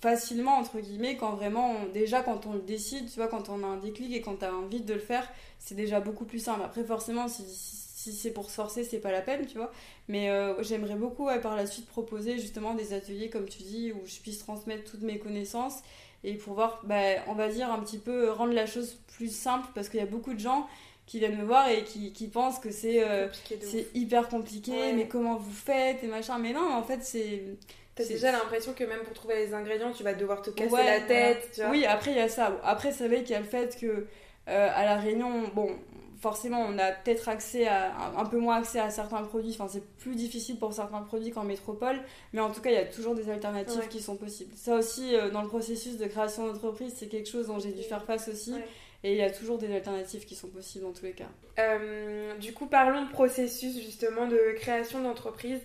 facilement entre guillemets quand vraiment déjà quand on le décide tu vois quand on a un déclic et quand tu as envie de le faire c'est déjà beaucoup plus simple. Après forcément si, si c'est pour se forcer c'est pas la peine tu vois. Mais euh, j'aimerais beaucoup par la suite proposer justement des ateliers comme tu dis où je puisse transmettre toutes mes connaissances et pouvoir bah, on va dire un petit peu rendre la chose plus simple parce qu'il y a beaucoup de gens qui viennent me voir et qui, qui pensent que c'est euh, c'est hyper compliqué mais comment vous faites et machin. Mais non en fait c'est T'as déjà l'impression que même pour trouver les ingrédients, tu vas devoir te casser la tête. Tu vois oui, après il y a ça. Après, c'est vrai qu'il y a le fait que euh, à la Réunion, bon, forcément, on a peut-être accès à un peu moins accès à certains produits. Enfin, c'est plus difficile pour certains produits qu'en métropole, mais en tout cas, il y a toujours des alternatives qui sont possibles. Ça aussi, euh, dans le processus de création d'entreprise, c'est quelque chose dont j'ai dû faire face aussi. Et il y a toujours des alternatives qui sont possibles dans tous les cas. Euh, du coup, parlons de processus justement de création d'entreprise.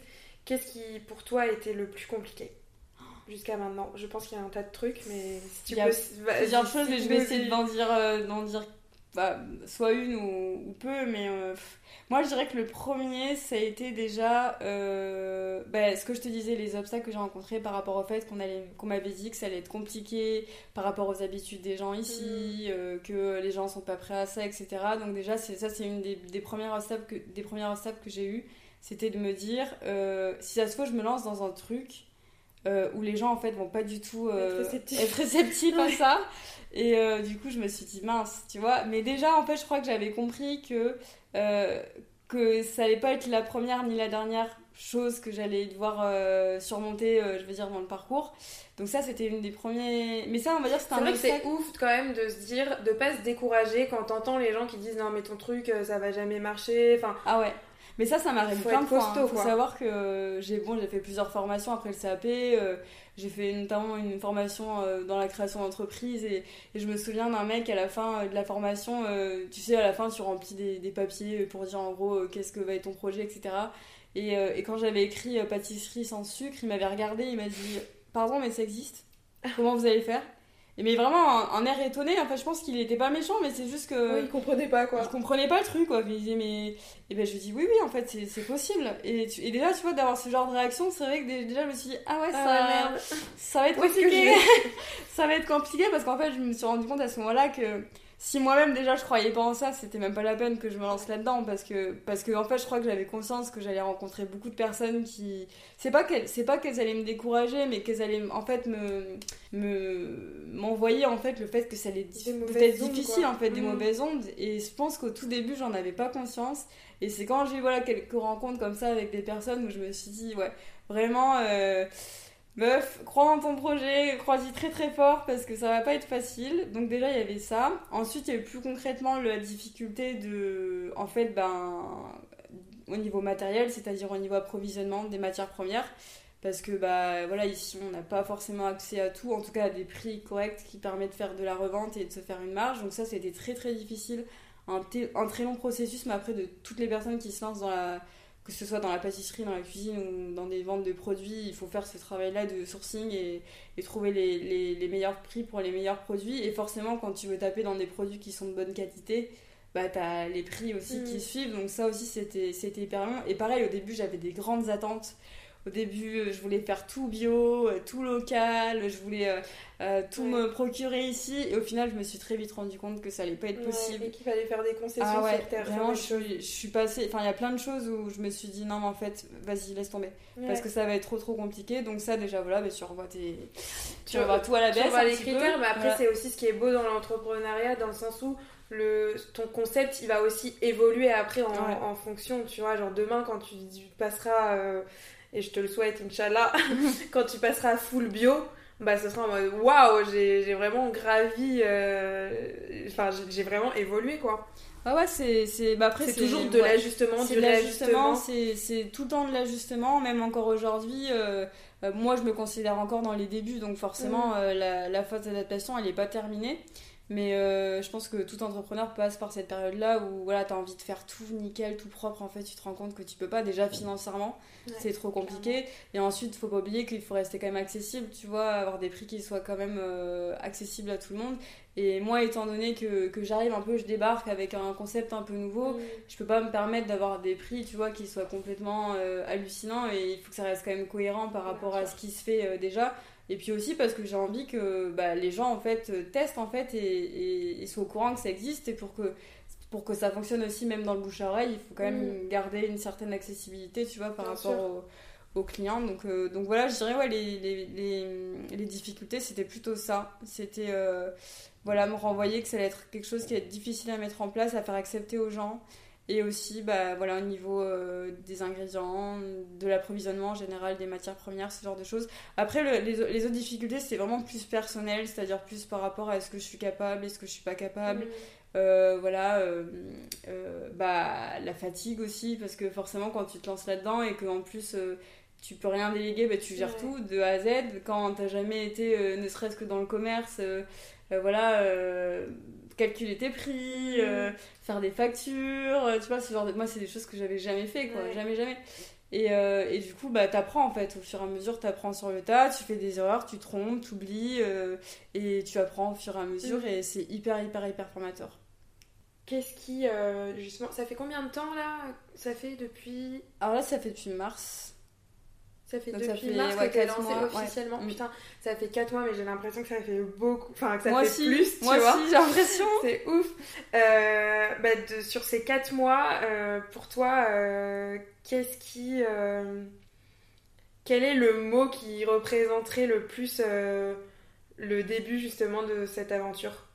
Qu'est-ce qui, pour toi, a été le plus compliqué jusqu'à maintenant? Je pense qu'il y a un tas de trucs, mais si tu Il y a plusieurs choses, mais je vais essayer d'en dire, euh, d'en dire bah, soit une ou, peu, mais euh, moi je dirais que le premier, ça a été déjà euh, bah, ce que je te disais, les obstacles que j'ai rencontrés par rapport au fait qu'on allait, qu'on m'avait dit que ça allait être compliqué par rapport aux habitudes des gens ici, mm. que les gens sont pas prêts à ça, etc. Donc déjà, c'est, ça c'est une des, des, premières obstacles que, des premiers obstacles que j'ai eu c'était de me dire, euh, si ça se faut, je me lance dans un truc, où les gens en fait vont pas du tout être réceptifs à ça. Et du coup, je me suis dit mince, tu vois. Mais déjà, en fait, je crois que j'avais compris que que ça allait pas être la première ni la dernière chose que j'allais devoir euh, surmonter, euh, je veux dire, dans le parcours. Donc ça, c'était une des premiers... Mais ça, on va dire, c'était un vrai que c'est ouf quand même de se dire, de pas se décourager quand t'entends les gens qui disent non mais ton truc, euh, ça va jamais marcher, enfin... Ah ouais mais ça, ça m'arrive plein de fois. Il hein. faut savoir que j'ai bon, j'ai fait plusieurs formations après le CAP. j'ai fait notamment une formation dans la création d'entreprise et, et, je me souviens d'un mec à la fin de la formation. tu sais, à la fin, tu remplis des, des papiers pour dire en gros qu'est-ce que va être ton projet, etc. Euh, et, quand j'avais écrit euh, pâtisserie sans sucre, il m'avait regardé, il m'a dit Pardon, mais ça existe? Comment vous allez faire? et mais vraiment un, air étonné, en fait, je pense qu'il était pas méchant, mais c'est juste que. Oui, il comprenait pas quoi. Il comprenait pas le truc quoi. Il disait, mais. Et ben je lui dis, oui, oui, en fait, c'est possible. Et, et, déjà, tu vois, d'avoir ce genre de réaction, c'est vrai que déjà, je me suis dit, ah ouais, ça, ah, [LAUGHS] ça va être compliqué. [LAUGHS] ça va être compliqué parce qu'en fait, je me suis rendu compte à ce moment-là que si moi-même déjà je croyais pas en ça, c'était même pas la peine que je me lance là-dedans parce que parce que en fait je crois que j'avais conscience que j'allais rencontrer beaucoup de personnes qui c'est pas qu'elles c'est pas qu'elles allaient me décourager mais qu'elles allaient en fait me me m'envoyer en fait le fait que ça allait peut-être difficile en fait des mmh. mauvaises ondes. Et je pense qu'au tout début j'en avais pas conscience. Et c'est quand j'ai eu voilà quelques rencontres comme ça avec des personnes où je me suis dit ouais vraiment euh, Meuf, crois en ton projet, crois-y très très fort parce que ça va pas être facile. Donc déjà il y avait ça. Ensuite il y avait plus concrètement la difficulté de, en fait, ben, au niveau matériel, c'est-à-dire au niveau approvisionnement des matières premières. Parce que bah voilà ici on n'a pas forcément accès à tout, en tout cas à des prix corrects qui permettent de faire de la revente et de se faire une marge. Donc ça c'était très très difficile, un, un très long processus, mais après de toutes les personnes qui se lancent dans la que ce soit dans la pâtisserie, dans la cuisine ou dans des ventes de produits, il faut faire ce travail-là de sourcing et, trouver les, les, meilleurs prix pour les meilleurs produits. Et forcément, quand tu veux taper dans des produits qui sont de bonne qualité, bah, tu as les prix aussi qui mm. suivent. Donc ça aussi, c'était hyper long. Et pareil, au début, j'avais des grandes attentes au début, euh, je voulais faire tout bio, euh, tout local, je voulais euh, tout me procurer ici. Et au final, je me suis très vite rendu compte que ça allait pas être possible. et qu'il fallait faire des concessions ah ouais, Vraiment, je, suis passée. Enfin, il y a plein de choses où je me suis dit non, mais en fait, vas-y, laisse tomber. Parce que ça va être trop trop compliqué. Donc, ça, déjà, voilà, mais tu revois, tes... tu revois tout à la baisse. Tu revois les critères, mais après, c'est aussi ce qui est beau dans l'entrepreneuriat, dans le sens où le, ton concept il va aussi évoluer après en, en fonction tu vois genre demain quand tu, passeras et je te le souhaite, Inch'Allah, [LAUGHS] [LAUGHS] quand tu passeras full bio, bah ce sera en mode waouh, j'ai vraiment gravi, euh, enfin j'ai vraiment évolué quoi. Ah ouais, c'est bah après toujours de l'ajustement, du l'ajustement, c'est tout le temps de l'ajustement, même encore aujourd'hui. Euh, euh, moi, je me considère encore dans les débuts, donc forcément, mm. la, la phase d'adaptation, elle n'est pas terminée. Mais euh, je pense que tout entrepreneur passe par cette période-là où voilà, tu as envie de faire tout nickel, tout propre. En fait, tu te rends compte que tu peux pas. Déjà, financièrement, c'est trop compliqué. Et ensuite, il faut pas oublier qu'il faut rester quand même accessible, tu vois, avoir des prix qui soient quand même euh, accessibles à tout le monde. Et moi, étant donné que, que j'arrive un peu, je débarque avec un concept un peu nouveau, mm. je peux pas me permettre d'avoir des prix, tu vois, qui soient complètement euh, hallucinants. Et il faut que ça reste quand même cohérent par rapport à ce qui se fait déjà. Et puis aussi parce que j'ai envie que bah, les gens en fait testent en fait et, et, soient au courant que ça existe et pour que pour que ça fonctionne aussi même dans le bouche à oreille, il faut quand même mm. garder une certaine accessibilité, tu vois, par rapport aux, clients. Donc, euh, donc voilà, je dirais ouais, les, les, les, les difficultés, c'était plutôt ça. C'était euh, voilà, me renvoyer que ça allait être quelque chose qui allait être difficile à mettre en place, à faire accepter aux gens. Et aussi, bah, voilà, au niveau euh, des ingrédients, de l'approvisionnement en général, des matières premières, ce genre de choses. Après, les, les, autres difficultés, c'est vraiment plus personnel, c'est-à-dire plus par rapport à est-ce que je suis capable, est-ce que je suis pas capable. Mm. Euh, voilà, euh, bah, la fatigue aussi, parce que forcément, quand tu te lances là-dedans et qu'en plus tu peux rien déléguer, bah, tu gères tout de A à Z. Quand t'as jamais été, ne serait-ce que dans le commerce, voilà calculer tes prix, euh, faire des factures, euh, tu vois, ce genre de... Moi, c'est des choses que j'avais jamais fait, quoi, jamais, jamais. Et, euh, et, du coup, bah, t'apprends en fait, au fur et à mesure, t'apprends sur le tas, tu fais des erreurs, tu trompes, tu oublies, et tu apprends au fur et à mesure, mm. et c'est hyper, hyper, hyper formateur. Qu'est-ce qui, justement, ça fait combien de temps là? Ça fait depuis. Alors là, ça fait depuis mars. Ça fait depuis ça fait, mars que t'es lancé officiellement. Mm. Putain, ça fait 4 mois, mais j'ai l'impression que ça fait beaucoup. Enfin, que ça fait plus, tu moi vois. Aussi, j'ai l'impression. [LAUGHS] C'est ouf. Euh, bah, de, sur ces 4 mois, euh, pour toi, euh, qu'est-ce qui. quel est le mot qui représenterait le plus le début justement de cette aventure?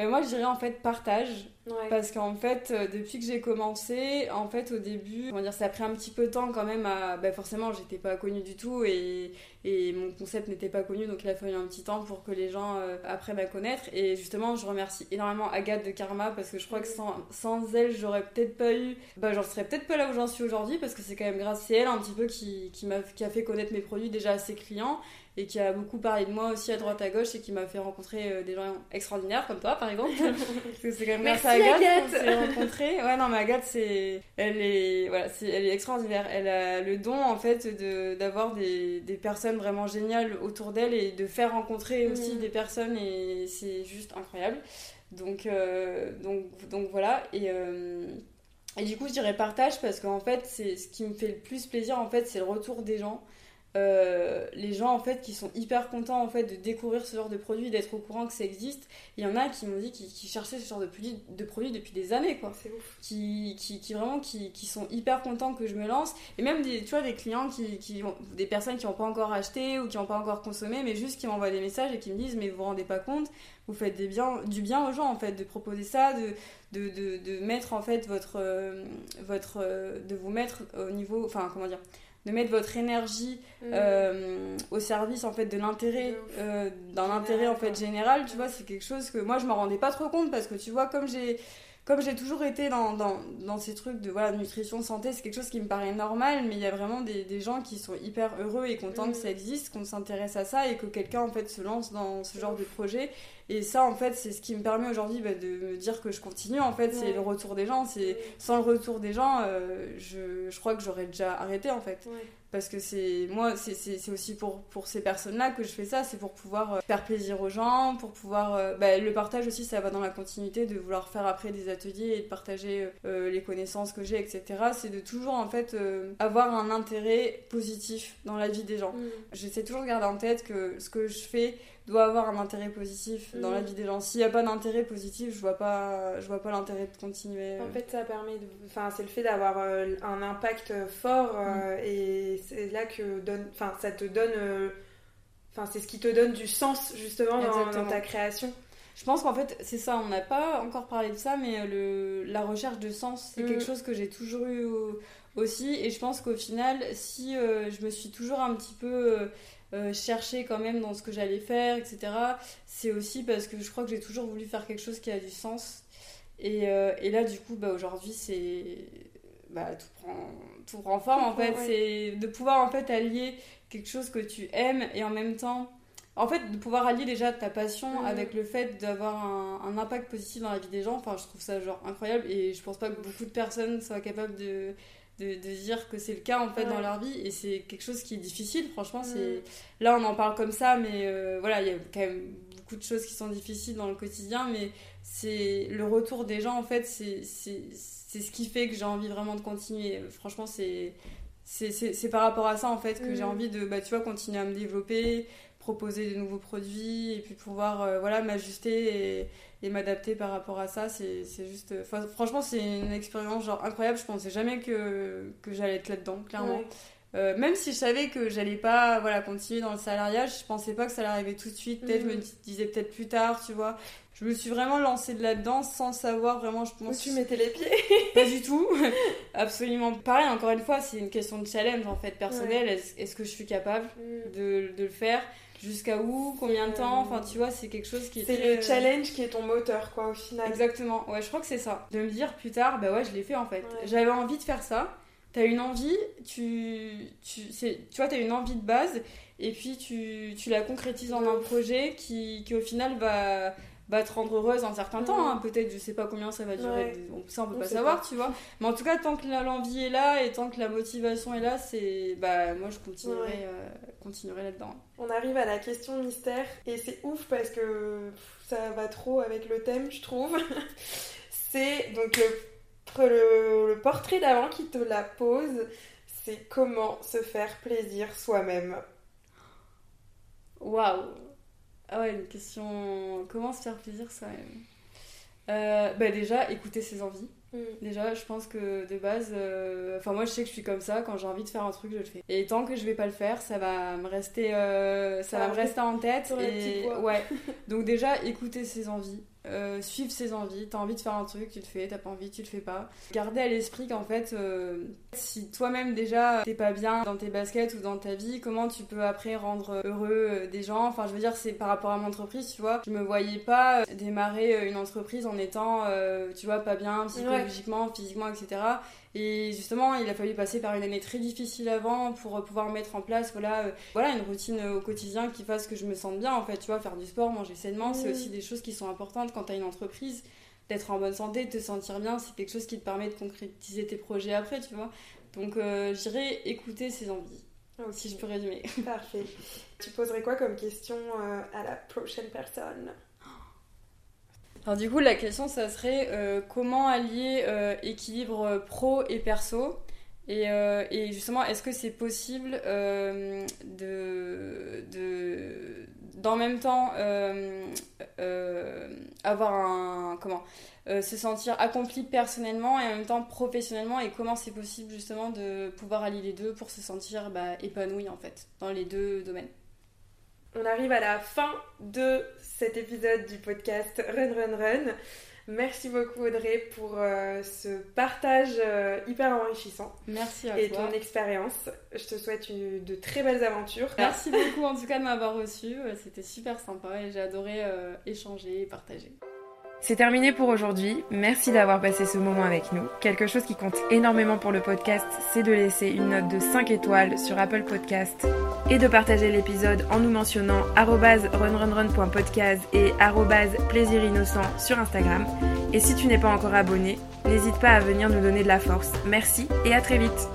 Ben moi je dirais en fait partage. Parce qu'en fait euh, depuis que j'ai commencé en fait au début comment dire ça a pris un petit peu de temps quand même à ben forcément j'étais pas connue du tout et, et mon concept n'était pas connu donc il a fallu un petit temps pour que les gens euh, apprennent à connaître. Et justement je remercie énormément Agathe de Karma parce que je crois que sans, sans elle j'aurais peut-être pas eu ben j'en serais peut-être pas là où j'en suis aujourd'hui parce que c'est quand même grâce à elle un petit peu qui, qui m'a qui a fait connaître mes produits déjà à ses clients et qui a beaucoup parlé de moi aussi à droite à gauche et qui m'a fait rencontrer euh, des gens extraordinaires comme toi par exemple. [LAUGHS] Parce que c'est quand même grâce à Agathe, qu'on s'est rencontrés. Ouais non mais Agathe c'est elle est voilà c'est elle est extraordinaire. Elle a le don en fait de d'avoir des, des personnes vraiment géniales autour d'elle et de faire rencontrer aussi mm. des personnes et c'est juste incroyable. Donc euh, donc donc voilà et euh, et du coup je dirais partage parce qu'en fait c'est ce qui me fait le plus plaisir en fait c'est le retour des gens euh, les gens en fait qui sont hyper contents en fait de découvrir ce genre de produit, d'être au courant que ça existe. Il y en a qui m'ont dit qu'ils cherchaient ce genre de produit, de produit depuis des années quoi. C'est ouf. Qui, qui, qui vraiment qui, qui, sont hyper contents que je me lance et même des tu vois des clients qui, qui des personnes qui n'ont pas encore acheté ou qui n'ont pas encore consommé mais juste qui m'envoient des messages et qui me disent mais vous vous rendez pas compte vous faites des bien, du bien aux gens en fait de proposer ça de, de, de, de mettre en fait votre euh, votre euh, de vous mettre au niveau enfin comment dire de mettre votre énergie mm. euh, au service en fait de l'intérêt euh, d'un intérêt en fait général tu vois c'est quelque chose que moi je m'en rendais pas trop compte parce que tu vois comme j'ai comme j'ai toujours été dans, dans, dans, ces trucs de voilà, nutrition, santé, c'est quelque chose qui me paraît normal, mais il y a vraiment des, des gens qui sont hyper heureux et contents que mm. ça existe, qu'on s'intéresse à ça et que quelqu'un en fait se lance dans ce genre de projet. Et ça, en fait, c'est ce qui me permet aujourd'hui bah, de me dire que je continue. En fait, c'est le retour des gens. C'est sans le retour des gens, euh, je, je, crois que j'aurais déjà arrêté en fait parce que c'est moi c'est aussi pour, pour ces personnes là que je fais ça. C'est pour pouvoir euh, faire plaisir aux gens pour pouvoir euh, bah, le partage aussi ça va dans la continuité de vouloir faire après des ateliers et de partager euh, les connaissances que j'ai etc c'est de toujours en fait avoir un intérêt positif dans la vie des gens. Mm. j'essaie toujours de garder en tête que ce que je fais doit avoir un intérêt positif dans la mm. vie des gens. S'il n'y a pas d'intérêt positif, je vois pas, je vois pas l'intérêt de continuer. En fait, ça permet de, enfin, c'est le fait d'avoir euh, un impact fort euh, mm. et c'est là que donne, enfin, ça te donne, euh, enfin, c'est ce qui te donne du sens justement dans, ta création. Je pense qu'en fait, c'est ça, on n'a pas encore parlé de ça, mais le, la recherche de sens, c'est quelque mm. chose que j'ai toujours eu aussi. Et je pense qu'au final, si je me suis toujours un petit peu euh, chercher quand même dans ce que j'allais faire, etc. C'est aussi parce que je crois que j'ai toujours voulu faire quelque chose qui a du sens. Et, euh, et là, du coup, bah, aujourd'hui, c'est. Bah, tout prend, tout prend forme en fait. C'est de pouvoir en fait allier quelque chose que tu aimes et en même temps. En fait, de pouvoir allier déjà ta passion avec le fait d'avoir un, un, impact positif dans la vie des gens, enfin, je trouve ça genre incroyable et je pense pas que beaucoup de personnes soient capables de, de, dire que c'est le cas en fait dans leur vie et c'est quelque chose qui est difficile franchement c'est là on en parle comme ça mais euh, voilà il y a quand même beaucoup de choses qui sont difficiles dans le quotidien mais c'est le retour des gens en fait c'est ce qui fait que j'ai envie vraiment de continuer. Franchement c'est c'est par rapport à ça en fait que j'ai mm. envie de bah, tu vois continuer à me développer proposer de nouveaux produits et puis pouvoir euh, voilà m'ajuster et et m'adapter par rapport à ça c'est juste franchement c'est une expérience genre incroyable. Je pensais jamais que, que j'allais être là dedans clairement euh, même si je savais que j'allais pas voilà continuer dans le salariat je pensais pas que ça allait arriver tout de suite. Peut-être je me mhm. disais peut-être plus tard tu vois. Je me suis vraiment lancée de là-dedans sans savoir vraiment je pense où tu mettais les pieds. [LAUGHS] Pas du tout. [LAUGHS] Absolument. Pareil encore une fois c'est une question de challenge en fait personnel est-ce que je suis capable mm. de, de le faire? Jusqu'à où, combien de temps, enfin tu vois, c'est quelque chose qui est. C'est le challenge qui est ton moteur quoi au final. Exactement, ouais, je crois que c'est ça. De me dire plus tard, bah ouais, je l'ai fait en fait. J'avais envie de faire ça, t'as une envie, tu, tu, tu vois, t'as une envie de base, et puis tu, tu la concrétises en un projet qui, qui au final va va te rendre heureuse un certain temps. Hein. Peut-être, je sais pas combien ça va durer. Ça, on peut pas savoir, tu vois. Mais en tout cas, tant que l'envie est là et tant que la motivation est là, c'est. Bah, moi, je continuerai, euh, continuerai là-dedans. On arrive à la question mystère et c'est ouf parce que ça va trop avec le thème, je trouve. [LAUGHS] c'est donc le, le portrait d'avant qui te la pose. C'est comment se faire plaisir soi-même. Waouh! Ah ouais, une question. Comment se faire plaisir ça même euh, bah Déjà, écouter ses envies. Mm. Déjà, je pense que de base, euh, enfin moi je sais que je suis comme ça, quand j'ai envie de faire un truc, je le fais. Et tant que je vais pas le faire, ça va me rester, euh, ça, va me rester en tête. Et ouais. [LAUGHS] Donc déjà, écouter ses envies, euh, suivre ses envies. T'as envie de faire un truc, tu le fais. T'as pas envie, tu le fais pas. Garder à l'esprit qu'en fait, euh, si toi-même déjà t'es pas bien dans tes baskets ou dans ta vie, comment tu peux après rendre heureux euh, des gens? Enfin, je veux dire, c'est par rapport à mon entreprise, tu vois. Je me voyais pas démarrer une entreprise en étant, tu vois, pas bien psychologiquement, physiquement, etc. Et justement, il a fallu passer par une année très difficile avant pour pouvoir mettre en place voilà, euh, voilà, une routine au quotidien qui fasse que je me sente bien. En fait, tu vois, faire du sport, manger sainement, c'est aussi des choses qui sont importantes quand tu as une entreprise. D'être en bonne santé, de te sentir bien, c'est quelque chose qui te permet de concrétiser tes projets après, tu vois. Donc, euh, j'irai écouter ses envies. Si je peux résumer. [LAUGHS] Parfait. Tu poserais quoi comme question euh, à la prochaine personne? Alors du coup, la question, ça serait euh, comment allier euh, équilibre pro et perso et, euh, et justement, est-ce que c'est possible de, de d'en même temps avoir un comment se sentir accompli personnellement et en même temps professionnellement et comment c'est possible justement de pouvoir allier les deux pour se sentir bah, épanoui en fait dans les deux domaines? On arrive à la fin de cet épisode du podcast Run Run Run. Merci beaucoup Audrey pour euh, ce partage euh, hyper enrichissant. Merci à et toi. Et ton expérience. Je te souhaite de très belles aventures. Merci beaucoup en tout cas de m'avoir reçu. C'était super sympa et j'ai adoré euh, échanger et partager. C'est terminé pour aujourd'hui. Merci d'avoir passé ce moment avec nous. Quelque chose qui compte énormément pour le podcast, c'est de laisser une note de 5 étoiles sur Apple Podcast et de partager l'épisode en nous mentionnant runrunrun.podcast et plaisirinnocent sur Instagram. Et si tu n'es pas encore abonné, n'hésite pas à venir nous donner de la force. Merci et à très vite